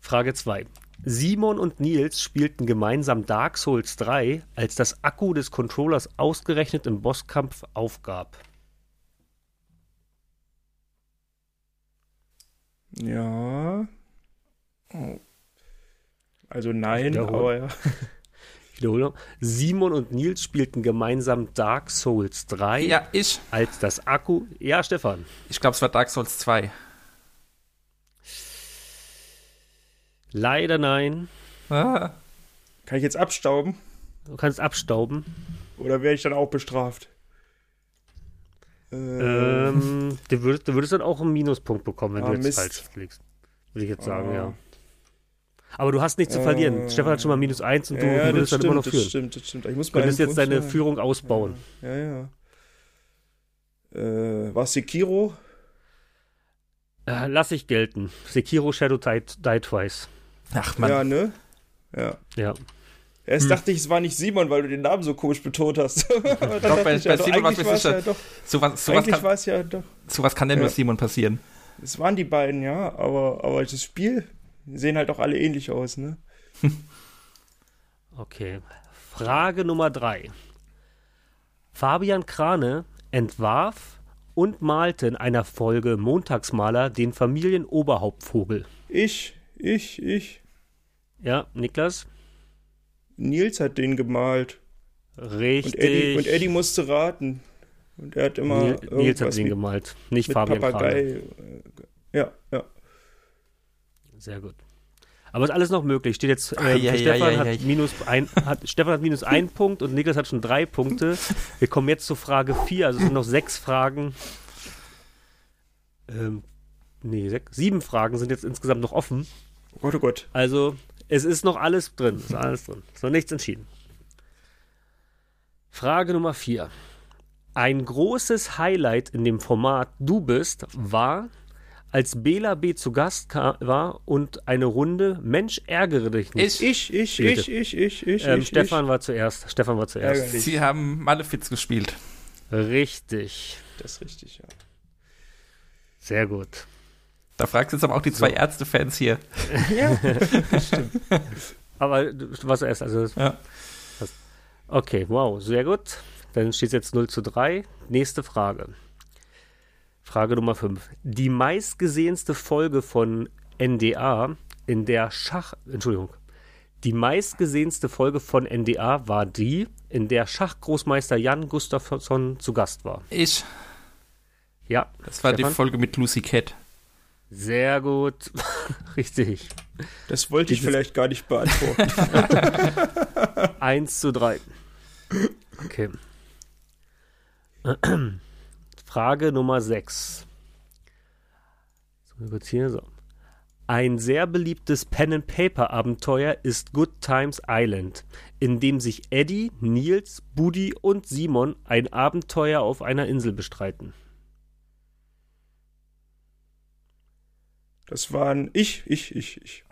Frage 2. Simon und Nils spielten gemeinsam Dark Souls 3, als das Akku des Controllers ausgerechnet im Bosskampf aufgab. Ja. Oh. Also nein, aber ja. (laughs) Ich wiederhole. Simon und Nils spielten gemeinsam Dark Souls 3, Ja, ich. als das Akku. Ja, Stefan. Ich glaube, es war Dark Souls 2. Leider nein. Ah, Kann ich jetzt abstauben? Du kannst abstauben. Oder werde ich dann auch bestraft? Äh, Ähm, (laughs) du, würdest, du würdest dann auch einen Minuspunkt bekommen, wenn Ah, du jetzt Mist. falsch fliegst. Würde ich jetzt sagen, Ah. ja. Aber du hast nichts zu verlieren. Äh, Stefan hat schon mal minus eins und du ja, das würdest dann stimmt, immer noch das führen. stimmt, das stimmt. Ich muss Du könntest jetzt Punkt deine. Führung ausbauen. Ja, ja. Äh, war Sekiro? Äh, Äh, lass ich gelten. Sekiro Shadow Die, Die Twice. Ach man, Ja, ne? Ja. Ja. Erst dachte ich, es war nicht Simon, weil du den Namen so komisch betont hast. (laughs) doch, bei- bei Simon war's mir sicher. Ja, doch, sowas, sowas, eigentlich kann, war es ja doch. sowas kann ja nur. Simon passieren. Es waren die beiden, ja, aber, aber das Spiel sehen halt auch alle ähnlich aus, ne? (laughs) Okay. Frage Nummer drei. Fabian Krane entwarf und malte in einer Folge Montagsmaler den Familienoberhauptvogel. Ich, ich, ich. Ja, Niklas? Nils hat den gemalt. Richtig. Und Eddie, und Eddie musste raten. Und er hat immer Nil, Nils hat irgendwas den mit, gemalt, nicht mit Fabian Krane. Papagei. äh, Ja, ja. Sehr gut. Aber ist alles noch möglich. Steht jetzt, äh, Stefan, hat minus ein, hat, (laughs) Stefan hat minus ein Punkt und Niklas hat schon drei Punkte. Wir kommen jetzt zu Frage vier, also es sind noch sechs Fragen. Ähm, nee, sechs, sieben Fragen sind jetzt insgesamt noch offen. Oh Gott, oh Gott. Also, es ist noch alles drin. Ist alles drin. Ist noch nichts entschieden. Frage Nummer vier. Ein großes Highlight in dem Format Du bist war, als Bela B. zu Gast war und eine Runde Mensch ärgere dich nicht. Ich, Ich, ich, ich, ich, ich, ich, ähm, ich. Stefan war zuerst. Stefan war zuerst. Ärgerlich. Sie haben Malefiz gespielt. Richtig. Das ist richtig, ja. Sehr gut. Da fragst du jetzt aber auch die zwei Ärzte-Fans hier. (laughs) Aber du du warst zuerst. Also, Ja. Okay, wow, sehr gut. Dann steht es jetzt 0 zu 3. Nächste Frage. Frage Nummer 5. Die meistgesehenste Folge von NDA, in der Schach. Entschuldigung. Die meistgesehenste Folge von NDA war die, in der Schachgroßmeister Jan Gustafsson zu Gast war. Ich. Ja, Das war Stefan? die Folge mit Lucy Cat. Sehr gut. (laughs) Richtig. Das wollte ich Dieses- vielleicht gar nicht beantworten. (laughs) 1 zu 3. Okay. (clears throat) Frage Nummer 6. So, kurz hier, so. Ein sehr beliebtes Pen-and-Paper-Abenteuer ist Good Times Island, in dem sich Eddie, Nils, Buddy und Simon ein Abenteuer auf einer Insel bestreiten. Das waren ich, ich, ich, ich.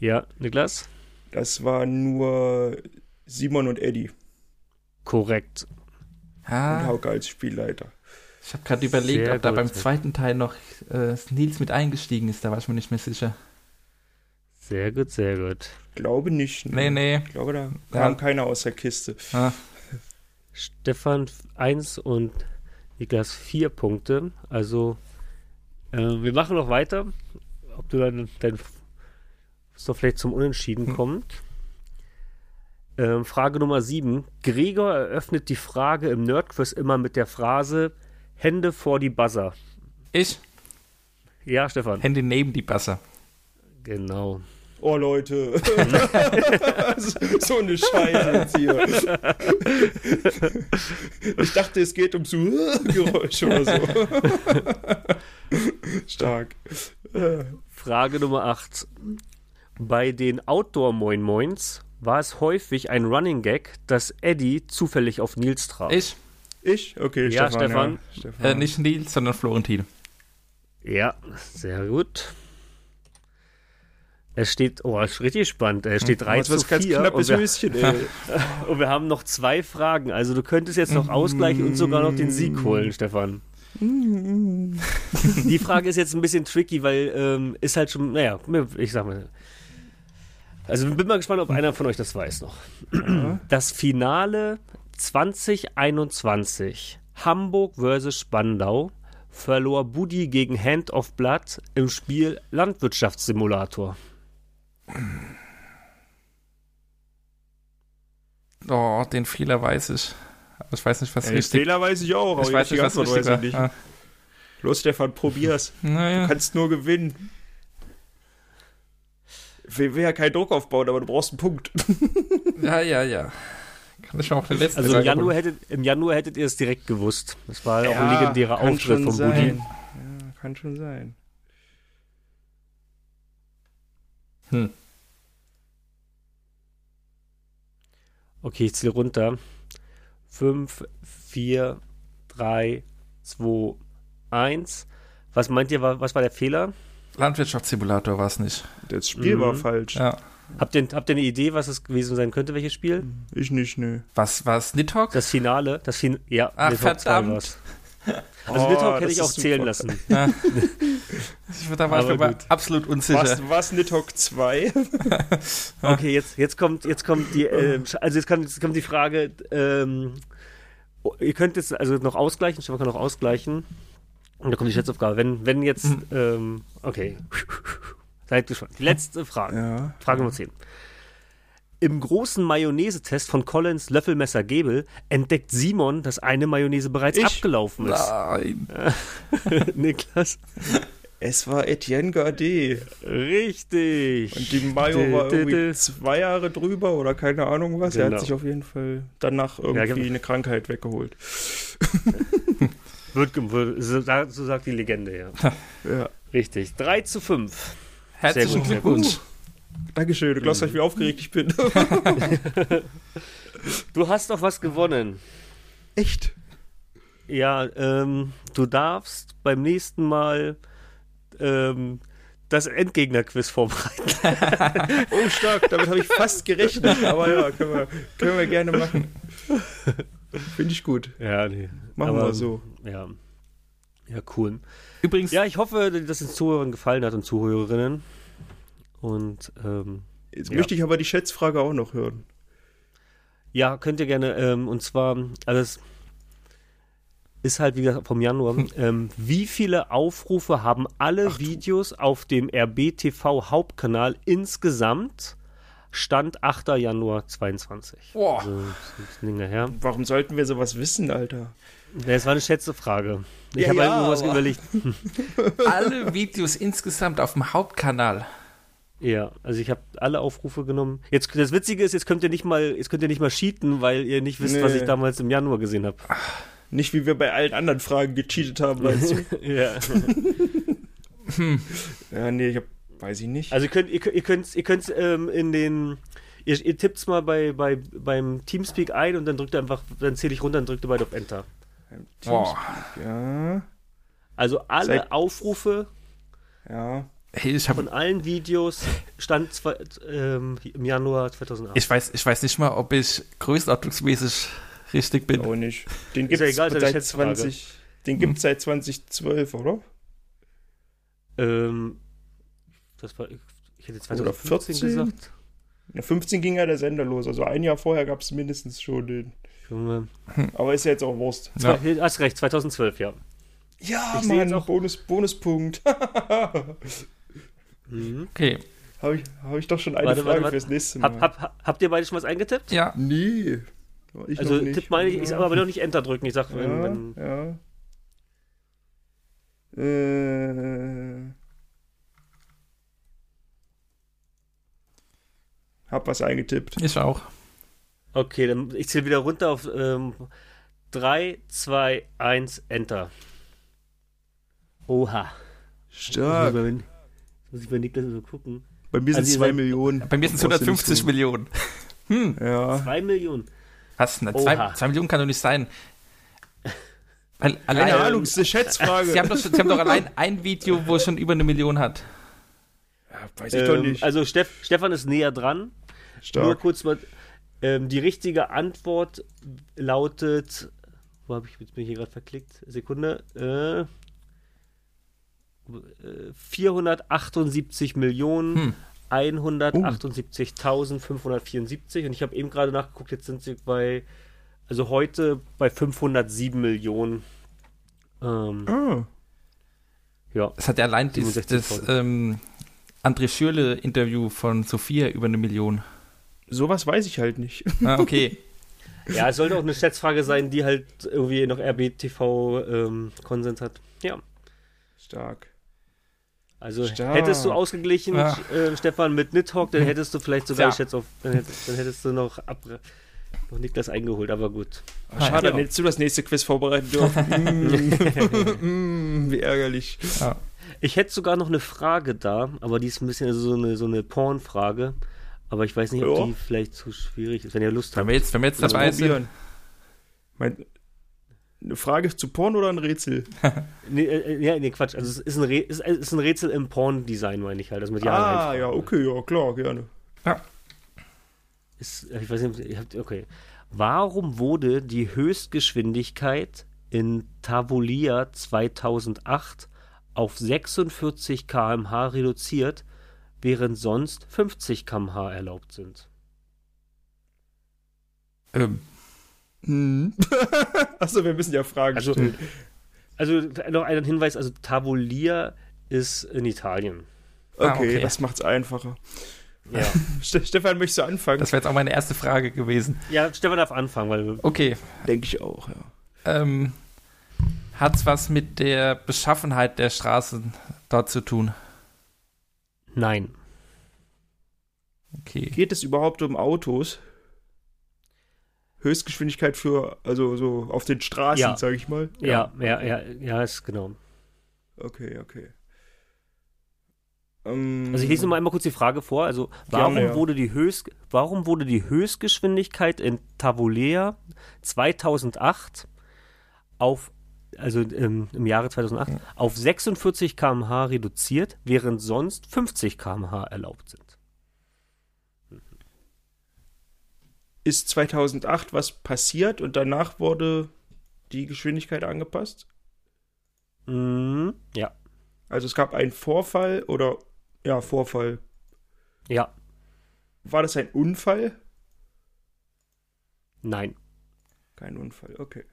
Ja, Niklas? Das waren nur Simon und Eddie Korrekt. und Ah, Hauke als Spielleiter. ich habe gerade überlegt, Sehr ob da beim zweiten Teil noch äh, Nils mit eingestiegen ist. Da war ich mir nicht mehr sicher. Sehr gut, sehr gut. Glaube nicht. ne? Nee, nee. Ich glaube, da Ja. kam keiner aus der Kiste. Ah, Stefan 1 und Niklas 4 Punkte. Also, äh, wir machen noch weiter. Ob du dann dein doch vielleicht zum Unentschieden Hm. kommt. Ähm, Frage Nummer 7. Gregor eröffnet die Frage im Nerdquiz immer mit der Phrase Hände vor die Buzzer. ich. Ja, Stefan. Hände neben die Basser. Genau. Oh, Leute. (laughs) so eine Scheiße jetzt hier. Ich dachte, es geht um so (laughs) Geräusche oder so. (laughs) Stark. Äh, (laughs) Frage Nummer 8. Bei den Outdoor-Moin-Moins war es häufig ein Running Gag, dass Eddie zufällig auf Nils traf. Ich. Ich? Okay, Ja, Stefan. Stefan. Ja, Stefan. Äh, nicht Nils, sondern Florentin. Ja, sehr gut. Es steht, oh, ist richtig spannend. Es steht 3 Das zu ist ganz 4 und knappes wir, Höschen, (laughs) ey. und wir haben noch zwei Fragen. Also du könntest jetzt noch ausgleichen und sogar noch den Sieg holen, Stefan. Die Frage ist jetzt ein bisschen tricky, weil ähm, ist halt schon, naja, ich sag mal. Also bin mal gespannt, ob einer von euch das weiß noch. Das Finale 2021 Hamburg versus Spandau verlor Buddy gegen Hand of Blood im Spiel Landwirtschaftssimulator. Oh, den Fehler weiß ich. Ich weiß nicht, was Den richtig Fehler weiß ich auch, aber Ich weiß die nicht, was richtig weiß ich nicht. Ah, Los, Stefan, probier's. naja. Du kannst nur gewinnen. Ich will will ja keinen Druck aufbauen, aber du brauchst einen Punkt. (laughs) Ja, ja, ja. Kann ich schon auf den letzten Also im Januar, hättet, im Januar hättet ihr es direkt gewusst. Das war auch ein Ja, legendärer Auftritt von. Buddy. Ja, kann schon sein. Hm. Okay, ich zähle runter. 5, 4, 3, 2, 1. Was meint ihr, wa- was war der Fehler? Landwirtschaftssimulator war es nicht. Das Spiel war falsch. Ja. Habt ihr, habt ihr eine Idee, was es gewesen sein könnte, welches Spiel? Ich nicht, ne. Was war es? Nidhogg? Das Finale, das fin ja, Ach, Nidhogg 2 verdammt. Also Oh, Nidhogg hätte ich auch zählen lassen. (laughs) Ich, da war ich Aber mir aber gut. absolut unsicher. Was, was Nidhogg 2? (laughs) Okay, jetzt, jetzt kommt, jetzt kommt die, sch- also jetzt kommt, jetzt kommt die Frage, ähm, oh, ihr könnt jetzt also noch ausgleichen, Stefan kann noch ausgleichen. Und da kommt die Schätzaufgabe. Wenn, wenn jetzt, Mhm. ähm, okay. (laughs) Seid gespannt. Die letzte Frage. Ja. Frage Nummer 10. Im großen Mayonnaise-Test von Collins Löffelmesser Gebel entdeckt Simon, dass eine Mayonnaise bereits Ich? abgelaufen ist. Nein. (laughs) Niklas. Es war Etienne Gardet. Richtig. Und die Mayo war irgendwie zwei Jahre drüber oder keine Ahnung was. Er Genau. hat sich auf jeden Fall danach irgendwie genau. eine Krankheit weggeholt. (laughs) Wird, so, sa- so sagt die Legende, ja. (laughs) Ja. Richtig. 3 zu 5. Herzlichen gut, sehr Glückwunsch. Dankeschön, du glaubst nicht, wie aufgeregt ich bin. (laughs) Du hast doch was gewonnen. Echt? Ja, ähm, du darfst beim nächsten Mal ähm, das Endgegner-Quiz vorbereiten. (laughs) Oh, stark, damit habe ich fast gerechnet. Aber ja, können wir, können wir gerne machen. Finde ich gut. Ja, nee. Machen Aber- wir so. Ja. Ja, cool. Übrigens, Ja, ich hoffe, dass es den Zuhörern gefallen hat und Zuhörerinnen. Und ähm, Jetzt Ja. möchte ich aber die Schätzfrage auch noch hören. ja, könnt ihr gerne, ähm, und zwar, also es ist halt, wie gesagt, vom Januar. Ähm, wie viele Aufrufe haben alle Videos auf dem RBTV Hauptkanal insgesamt? Stand 8. Januar 22. Boah. Also, das her. Warum sollten wir sowas wissen, Alter? Ja, Es war eine Schätzefrage. Ich Ja, habe ja, halt nur was aber- überlegt. (laughs) alle Videos insgesamt auf dem Hauptkanal. Ja, also ich habe alle Aufrufe genommen. Jetzt das Witzige ist, jetzt könnt ihr nicht mal, jetzt könnt ihr nicht mal cheaten, weil ihr nicht wisst, was Nee. ich damals im Januar gesehen habe. Nicht wie wir bei allen anderen Fragen gecheatet haben, weißt du? (laughs) ja. (laughs) Ja, nee, ich hab, weiß ich nicht. Also ihr könnt, ihr könnt, ihr könnt, ihr könnt ähm, in den, ihr, ihr tippt's mal bei, bei beim Teamspeak ein und dann drückt ihr einfach, dann zähle ich runter und drückt ihr beide auf Enter. Boah. ja, Also alle Seit- Aufrufe ja. Hey, ich, hab, von allen Videos stand zwei, ähm, im Januar 2008. ich, weiß, ich weiß nicht mal, ob ich größenordnungsmäßig richtig bin. Auch nicht. Den ja egal, ist ja seit Schätzfrage. 20, den gibt's seit 2012, oder? ähm, das war, ich hätte 2015 14? gesagt. Ja, 15 ging ja der Sender los, also ein Jahr vorher gab's mindestens schon den. Junge. Aber ist ja jetzt auch Wurst. Ja. Zwei, hast recht, 2012, ja. Ja, Ich jetzt Mann, auch- Bonus, Bonuspunkt. (laughs) Mhm. Okay. Habe ich, hab ich doch schon eine Warte, Frage warte, warte. fürs nächste Mal. Hab, hab, hab, habt ihr beide schon was eingetippt? Ja. Nee. Ich also. Tipp meine ich, ich sag aber noch nicht Enter drücken. Ich sag, wenn, Ja, wenn, ja. Äh, hab was eingetippt. Ich auch. okay, dann ich zähle wieder runter auf ähm, 3, 2, 1, Enter. Oha. Stark. Muss ich bei Niklas so gucken. Bei mir sind Also ihr zwei seid- Millionen. Bei mir sind es Aus dem 150 Zoom. Millionen. Ja. 2 Millionen. Was? Ne, Oha. zwei, zwei Millionen kann doch nicht sein. Weil allein, Keine Ahnung, ist eine Schätzfrage. Sie haben, doch, Sie haben doch allein ein Video, wo es schon über eine Million hat. ja, weiß ich doch Ähm, nicht. also Steff, Stefan ist näher dran. Nur Stark. kurz mal. Ähm, die richtige Antwort lautet. Wo habe ich jetzt bin ich hier gerade verklickt? Sekunde. Äh, 478 Millionen. Hm. 178.574 und ich habe eben gerade nachgeguckt, jetzt sind sie bei, also heute bei 507 Millionen. Ähm, Ah, ja, Es hat ja allein das, 67.000. das ähm, André Schürle-Interview von Sophia über eine Million. sowas weiß ich halt nicht. Ah, okay. (laughs) ja, es sollte auch eine Schätzfrage sein, die halt irgendwie noch RBTV ähm, Konsens hat. Ja. Stark. Also Stark. hättest du ausgeglichen, Ja. äh, Stefan, mit Nidhogg, dann hättest du vielleicht sogar, Ja. ich schätze auf, dann hättest, dann hättest du noch, ab, noch Niklas eingeholt, aber gut. Ah, Schade, ja. dann hättest du das nächste Quiz vorbereiten dürfen. (laughs) mm, wie ärgerlich. Ich hätte sogar noch eine Frage da, aber die ist ein bisschen so eine, so eine Porn-Frage. Aber ich weiß nicht, ob Ja. die vielleicht zu schwierig ist, wenn ihr Lust Wenn habt. wir jetzt, wenn wir jetzt dabei sind. Mein, eine Frage zu Porn oder ein Rätsel? (laughs) Nee, äh, ja, nee, Quatsch. Also es ist ein, Rä ist, ist ein Rätsel im Porn-Design, meine ich halt. Also mit ja ah, Nein-Fragen. ja, okay, ja, klar, gerne. Ist, äh, ich weiß nicht, ihr habt, okay. Warum wurde die Höchstgeschwindigkeit in Tavolia 2008 auf 46 km/h reduziert, während sonst 50 km/h erlaubt sind? Ähm, (laughs) Hm. Achso, wir müssen ja Fragen Also, stellen. also noch einen Hinweis, also Tavolia ist in Italien. Okay, ah, okay. das macht's einfacher. Ja, (laughs) Ste Stefan, möchtest du anfangen? das wäre jetzt auch meine erste Frage gewesen. ja Stefan darf anfangen, weil Okay. denke ich auch, ja. Ähm, hat's was mit der Beschaffenheit der Straßen dort zu tun? nein. Okay. Geht es überhaupt um Autos? Höchstgeschwindigkeit für, also so auf den Straßen, Ja. sag ich mal. Ja, ja, ja, ja, ist genau. Okay, okay. Ähm, Also ich lese mal einmal kurz die Frage vor. Also warum Gerne, ja. wurde die Höchst, warum wurde die Höchstgeschwindigkeit in Tavolea 2008 auf also im, im Jahre 2008 auf 46 km/h reduziert, während sonst 50 km/h erlaubt sind? Ist 2008 was passiert und danach wurde die Geschwindigkeit angepasst? Mhm, ja, Also es gab einen Vorfall oder ja, Vorfall. ja, War das ein Unfall? nein, Kein Unfall, okay.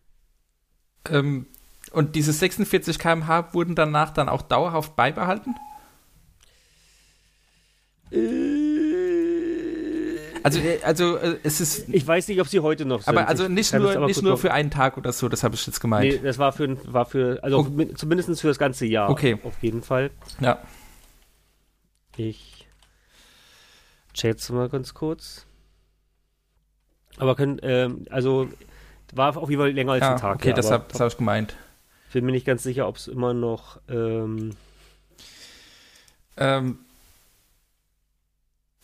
Ähm, und diese 46 km/h wurden danach dann auch dauerhaft beibehalten? Äh, also äh, es ist, ich weiß nicht, ob sie heute noch sind. aber also Ich nicht nur, aber nicht nur für einen Tag oder so, das habe ich jetzt gemeint. Nee, das war für, war für also Okay. mi- zumindest für das ganze Jahr. Okay. Auf jeden Fall. Ja. Ich jetzt mal ganz kurz. Aber können, ähm, also war auf jeden Fall länger als ja, ein Tag. okay, ja, das habe hab ich gemeint. bin mir nicht ganz sicher, ob es immer noch. Ähm, Ähm,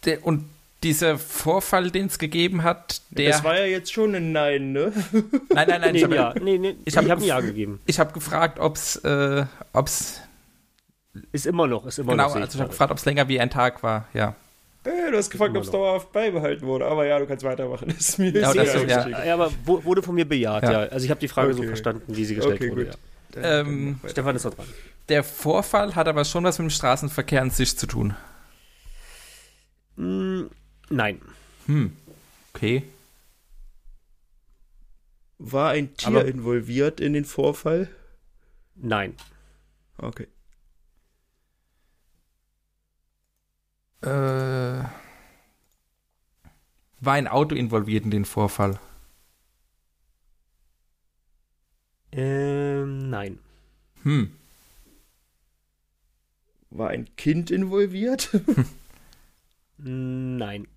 der, und dieser Vorfall, den es gegeben hat, der. das war ja jetzt schon ein Nein, ne? (laughs) nein, nein, nein, nee, ich habe ja, nee, nee, ich ich hab habe hab ein Ja gegeben. ich hab gefragt, ob es. Äh, ob's, Ist immer noch, ist immer genau, noch. sehe also ich habe gefragt, ob es länger wie ein Tag war, ja. Äh, du hast gefragt, ob es dauerhaft beibehalten wurde, aber ja, du kannst weitermachen. (laughs) Das ist mir Ja, sehr das so, ja. wichtig. Ja, aber wurde von mir bejaht, Ja. ja. Also ich habe die Frage so Okay. verstanden, wie sie gestellt Okay, wurde. gut. Ja. Dann- Ähm, dann. Stefan ist noch dran. Der Vorfall hat aber schon was mit dem Straßenverkehr an sich zu tun. Mm, nein. Hm. Okay. War ein Tier Aber- involviert in den Vorfall? Nein. Okay. Äh, war ein Auto involviert in den Vorfall? Ähm, nein. Hm. War ein Kind involviert? (laughs) Nein.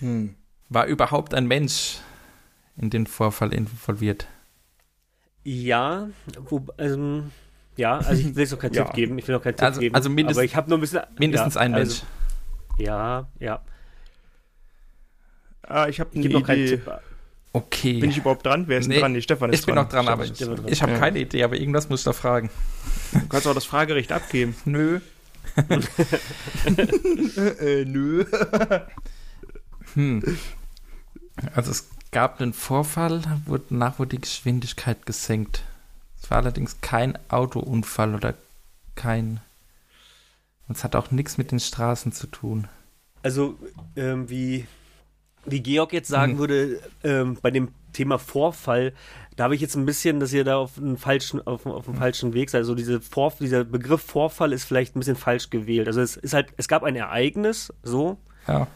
Hm. War überhaupt ein Mensch in den Vorfall involviert? Ja, wo, also, ja, also ich will jetzt noch keinen (laughs) Ja. Tipp geben. Ich will noch keinen Tipp Also- geben. also mindest- aber ich habe nur ein bisschen. Mindestens ja, ein Mensch. Also, ja, ja. Ah, ich habe Ich eine noch keinen Idee. Tipp. okay. Bin ich überhaupt dran? Wer ist denn Nee, dran? Nee, Stefan ist ich bin dran. noch dran, aber ich, ich habe Ja. keine Idee, aber irgendwas muss ich da fragen. Du kannst auch das Fragerecht abgeben. Nö. (laughs) (laughs) äh, nö. Hm. Also es gab einen Vorfall, wurde, danach wurde die Geschwindigkeit gesenkt. Es war allerdings kein Autounfall oder kein. Und es hat auch nichts mit den Straßen zu tun. Also, ähm, wie, wie Georg jetzt sagen Mhm. würde, ähm, bei dem Thema Vorfall, da habe ich jetzt ein bisschen, dass ihr da auf einen falschen, auf, auf dem falschen Weg seid. Also diese Vor, dieser Begriff Vorfall ist vielleicht ein bisschen falsch gewählt. Also es ist halt, es gab ein Ereignis, so, Ja.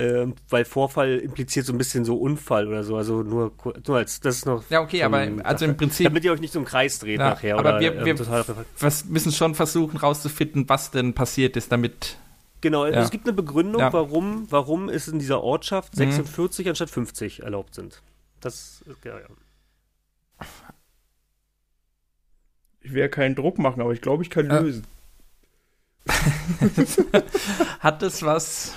Ähm, weil Vorfall impliziert so ein bisschen so Unfall oder so. Also nur, nur als das ist noch. Ja, okay, aber also im Prinzip, Damit ihr euch nicht so im Kreis dreht Ja, nachher. aber oder, wir- ähm, wir- total, was müssen schon versuchen rauszufinden, was denn passiert ist, damit. genau, Ja. es gibt eine Begründung, Ja. warum, warum es in dieser Ortschaft Mhm. 46 anstatt 50 erlaubt sind. Das ist ja, ja. Ich will ja keinen Druck machen, aber ich glaube, ich kann Ja. lösen. (laughs) Hat das was.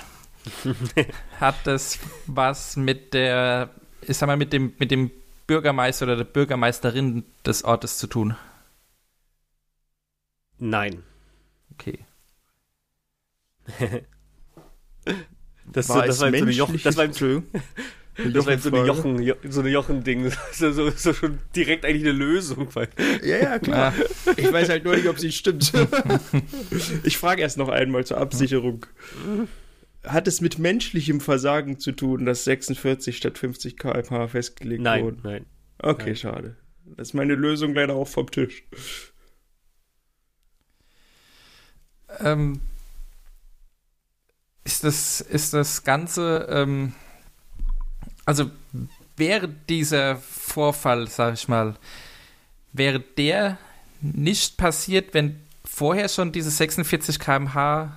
Hat das was mit der. Ich sag mal, mit dem, mit dem Bürgermeister oder der Bürgermeisterin des Ortes zu tun? Nein. Okay. (laughs) Das, War das war so eine Jochen, das war, Entschuldigung. (laughs) das war jetzt so eine. Jochen, Jo- so eine Jochen-Ding. (laughs) So, so, so schon direkt eigentlich eine Lösung. Weil, Ja, ja, klar. Ich weiß halt nur nicht, ob sie stimmt. ich frage erst noch einmal zur Absicherung. Hat es mit menschlichem Versagen zu tun, dass 46 statt 50 km/h festgelegt nein, wurden? nein. Okay, nein. schade. Das ist meine Lösung leider auch vom Tisch. Ähm, ist das, ist das Ganze, ähm, also wäre dieser Vorfall, sag ich mal, wäre der nicht passiert, wenn vorher schon diese 46 km/h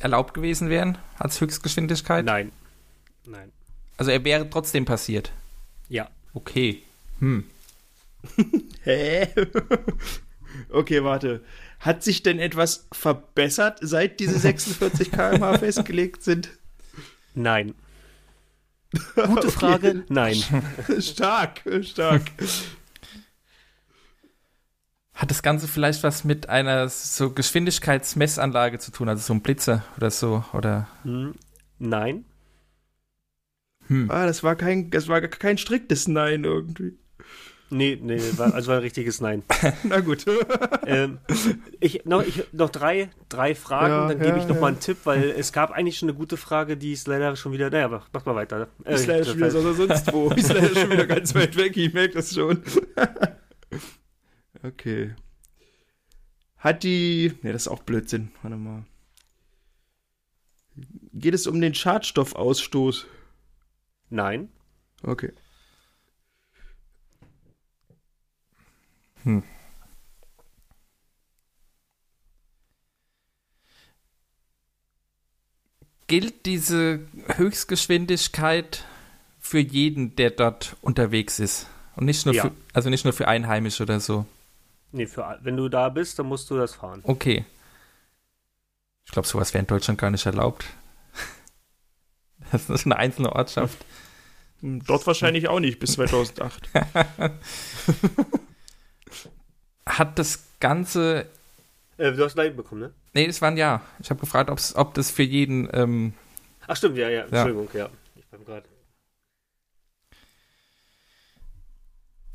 erlaubt gewesen wären als Höchstgeschwindigkeit? Nein. Nein. Also er wäre trotzdem passiert. Ja. Okay. Hm. (laughs) Hä? (laughs) okay, warte. Hat sich denn etwas verbessert, seit diese 46 km/h (laughs) festgelegt sind? Nein. Gute Frage. Nein. stark, stark. Hat das Ganze vielleicht was mit einer so Geschwindigkeitsmessanlage zu tun, also so ein Blitzer oder so, oder? Hm, Nein. Hm. Ah, das war kein, das war kein striktes Nein irgendwie. Nee, nee, war, also war ein richtiges Nein. (laughs) Na gut. ähm, ich, noch, ich, noch drei, drei Fragen, Ja, dann gebe ja, ich noch ja. mal einen Tipp, weil es gab eigentlich schon eine gute Frage, die ist leider schon wieder. Naja, aber mach mal weiter. Äh, Ist leider schon wieder so, sonst wo. Ist leider schon wieder (laughs) ganz weit weg, ich merke das schon. Okay. Hat die. Ne, das ist auch Blödsinn. Warte mal. Geht es um den Schadstoffausstoß? Nein. Okay. Gilt diese Höchstgeschwindigkeit für jeden, der dort unterwegs ist? Und nicht nur Ja. für, also nicht nur für Einheimische oder so. Nee, für, wenn du da bist, dann musst du das fahren. Okay. Ich glaube, sowas wäre in Deutschland gar nicht erlaubt. (laughs) Das ist eine einzelne Ortschaft. Hm, Dort wahrscheinlich auch nicht bis 2008. (laughs) Hat das Ganze. Äh, du hast Nein bekommen, ne? Nee, das war ein Ja. Ich habe gefragt, ob's, ob das für jeden. Ähm, Ach, stimmt, ja, ja. Entschuldigung, ja. Ich bin gerade.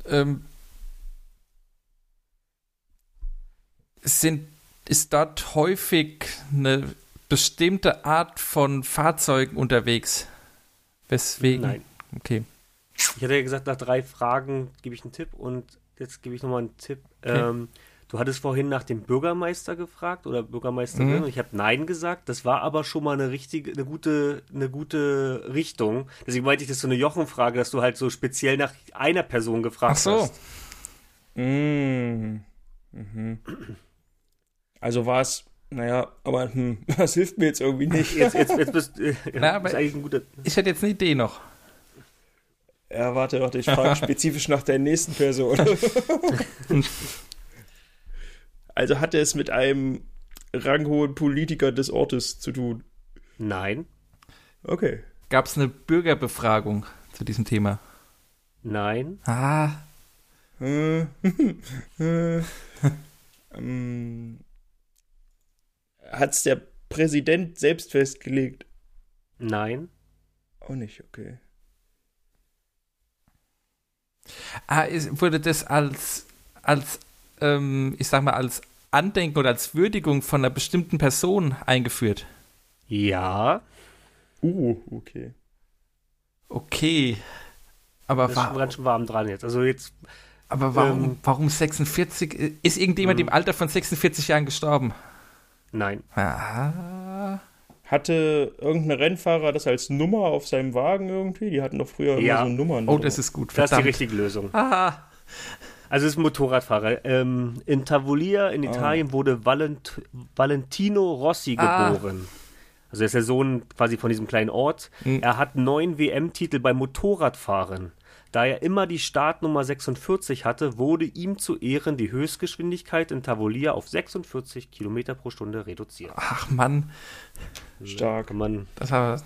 ähm, sind, ist dort häufig eine bestimmte Art von Fahrzeugen unterwegs? Weswegen? Nein. Okay. Ich hatte ja gesagt, nach drei Fragen gebe ich einen Tipp und jetzt gebe ich nochmal einen Tipp. Ähm, du hattest vorhin nach dem Bürgermeister gefragt oder Bürgermeisterin Mhm. und ich habe Nein gesagt. Das war aber schon mal eine richtige, eine gute, eine gute Richtung. Deswegen meinte ich, das ist so eine Jochenfrage, dass du halt so speziell nach einer Person gefragt Ach so. hast. Mm. Mhm. Also war es, naja, aber hm, (laughs) das hilft mir jetzt irgendwie nicht. Jetzt, jetzt, jetzt bist äh, (laughs) Na, aber- ist eigentlich ein guter. Ich hätte jetzt eine Idee noch. Ja, warte, warte, ich frage (laughs) spezifisch nach der nächsten Person. also hatte es mit einem ranghohen Politiker des Ortes zu tun. Nein, Okay. Gab es eine Bürgerbefragung zu diesem Thema? nein, Ah, Äh, äh, ähm, Hat's der Präsident selbst festgelegt? nein, Auch nicht, okay. ah ist, wurde das als, als ähm, ich sag mal, als Andenken oder als Würdigung von einer bestimmten Person eingeführt? ja. Uh, okay. Okay. Aber, Das ist ganz schön warm dran jetzt. Also jetzt, aber warum, ähm, warum 46? Ist irgendjemand Mhm. im Alter von 46 Jahren gestorben? Nein, Ah, Hatte irgendein Rennfahrer das als Nummer auf seinem Wagen irgendwie? Die hatten doch früher Ja. immer so Nummern. oh, das ist gut. das ist die Verdammt. richtige Lösung. Ah, Also es ist ein Motorradfahrer. Ähm, in Tavolia in Italien wurde Valent Valentino Rossi Ah. geboren. Also er ist der Sohn quasi von diesem kleinen Ort. Mhm. Er hat neun WM-Titel beim Motorradfahren. Da er immer die Startnummer 46 hatte, wurde ihm zu Ehren die Höchstgeschwindigkeit in Tavolia auf 46 Kilometer pro Stunde reduziert. ach Mann, stark. Kann man das war.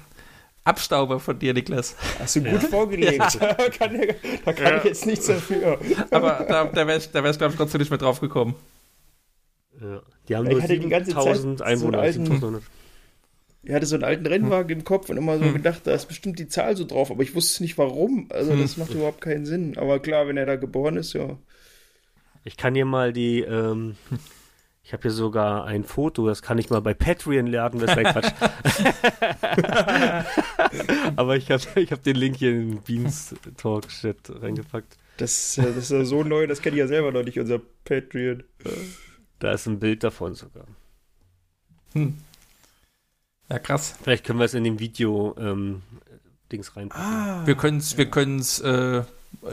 Abstauber von dir, Niklas. Hast du gut vorgelegt. Da kann, der- da kann ich jetzt nichts dafür. Aber da, da wäre ich, da wär ich glaube ich, trotzdem nicht mehr drauf gekommen. Ja. Die haben Ich nur hatte die ganze Zeit 7000 so Einwohner. 7900. Ich hatte so einen alten Rennwagen im Kopf und immer so Hm. gedacht, da ist bestimmt die Zahl so drauf, aber ich wusste nicht warum. Also das macht überhaupt keinen Sinn. Aber klar, wenn er da geboren ist, ja. Ich kann hier mal die, ähm, ich habe hier sogar ein Foto, das kann ich mal bei Patreon laden, das wäre Quatsch. (laughs) Aber ich habe ich hab den Link hier in den Beans Talk Chat reingepackt. Das, äh, das ist ja so neu, das kenne ich ja selber noch nicht, unser Patreon. Da ist ein Bild davon sogar. Hm. Ja, krass. Vielleicht können wir es in dem Video ähm, Dings reinpacken. Ah, Wir können es wir können's, äh,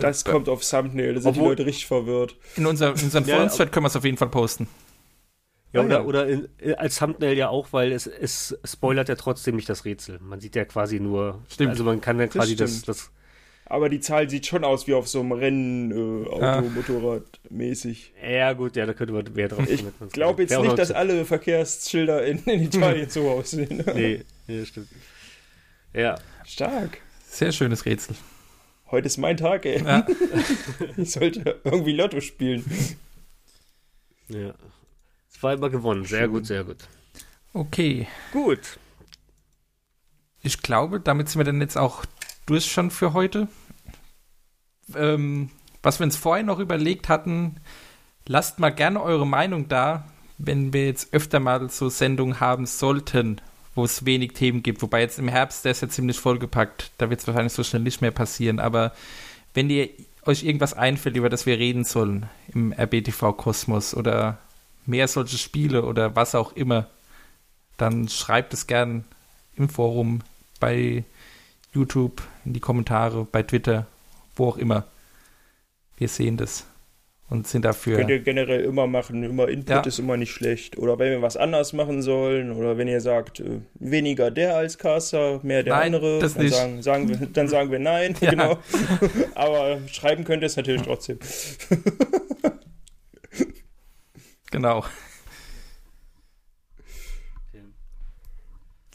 das kommt auf Thumbnail, da sind Obwohl- die Leute richtig verwirrt. in, unser, in unseren (laughs) Ja, Forums-Thread können wir es auf jeden Fall posten. Ja, Ah, oder, oder in, äh, als Thumbnail ja auch, weil es, es spoilert ja trotzdem nicht das Rätsel. Man sieht ja quasi nur, Stimmt. also man kann ja quasi das, stimmt. das, Aber die Zahl sieht schon aus wie auf so einem Rennen, äh, Auto, Ja. Motorrad mäßig. ja gut, ja, da könnte man mehr drauf Ich glaube jetzt nicht, dass alle Verkehrsschilder in, in Italien (laughs) so aussehen. Nee, nee, stimmt. Ja, Stark. Sehr schönes Rätsel. Heute ist mein Tag, ey. Ja. (laughs) Ich sollte irgendwie Lotto spielen. ja. Zweimal gewonnen, sehr gut, sehr gut. Okay. Gut. Ich glaube, damit sind wir dann jetzt auch durch schon für heute. Ähm, was wir uns vorher noch überlegt hatten, lasst mal gerne eure Meinung da, wenn wir jetzt öfter mal so Sendungen haben sollten, wo es wenig Themen gibt. Wobei jetzt im Herbst, der ist ja ziemlich vollgepackt. Da wird es wahrscheinlich so schnell nicht mehr passieren. Aber wenn ihr euch irgendwas einfällt, über das wir reden sollen im RBTV-Kosmos oder mehr solche Spiele oder was auch immer, dann schreibt es gern im Forum, bei YouTube, in die Kommentare, bei Twitter, wo auch immer. Wir sehen das und sind dafür. Könnt ihr generell immer machen. Immer Input Ja. ist immer nicht schlecht. Oder wenn wir was anders machen sollen. Oder wenn ihr sagt, äh, weniger der als Caster, mehr der Nein, andere. das dann, nicht. Sagen, sagen wir, (laughs) dann sagen wir nein. Ja. Genau. (laughs) Aber schreiben könnt ihr es natürlich trotzdem. (laughs) Genau.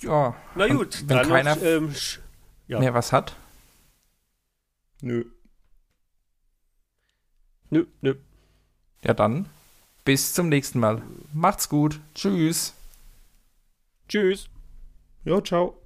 Ja, Na gut, wenn dann keiner- noch, ähm, sch- Ja. mehr was hat. Nö. nö, nö. Ja, dann bis zum nächsten Mal. Macht's gut. Tschüss. Tschüss. Ja, ciao.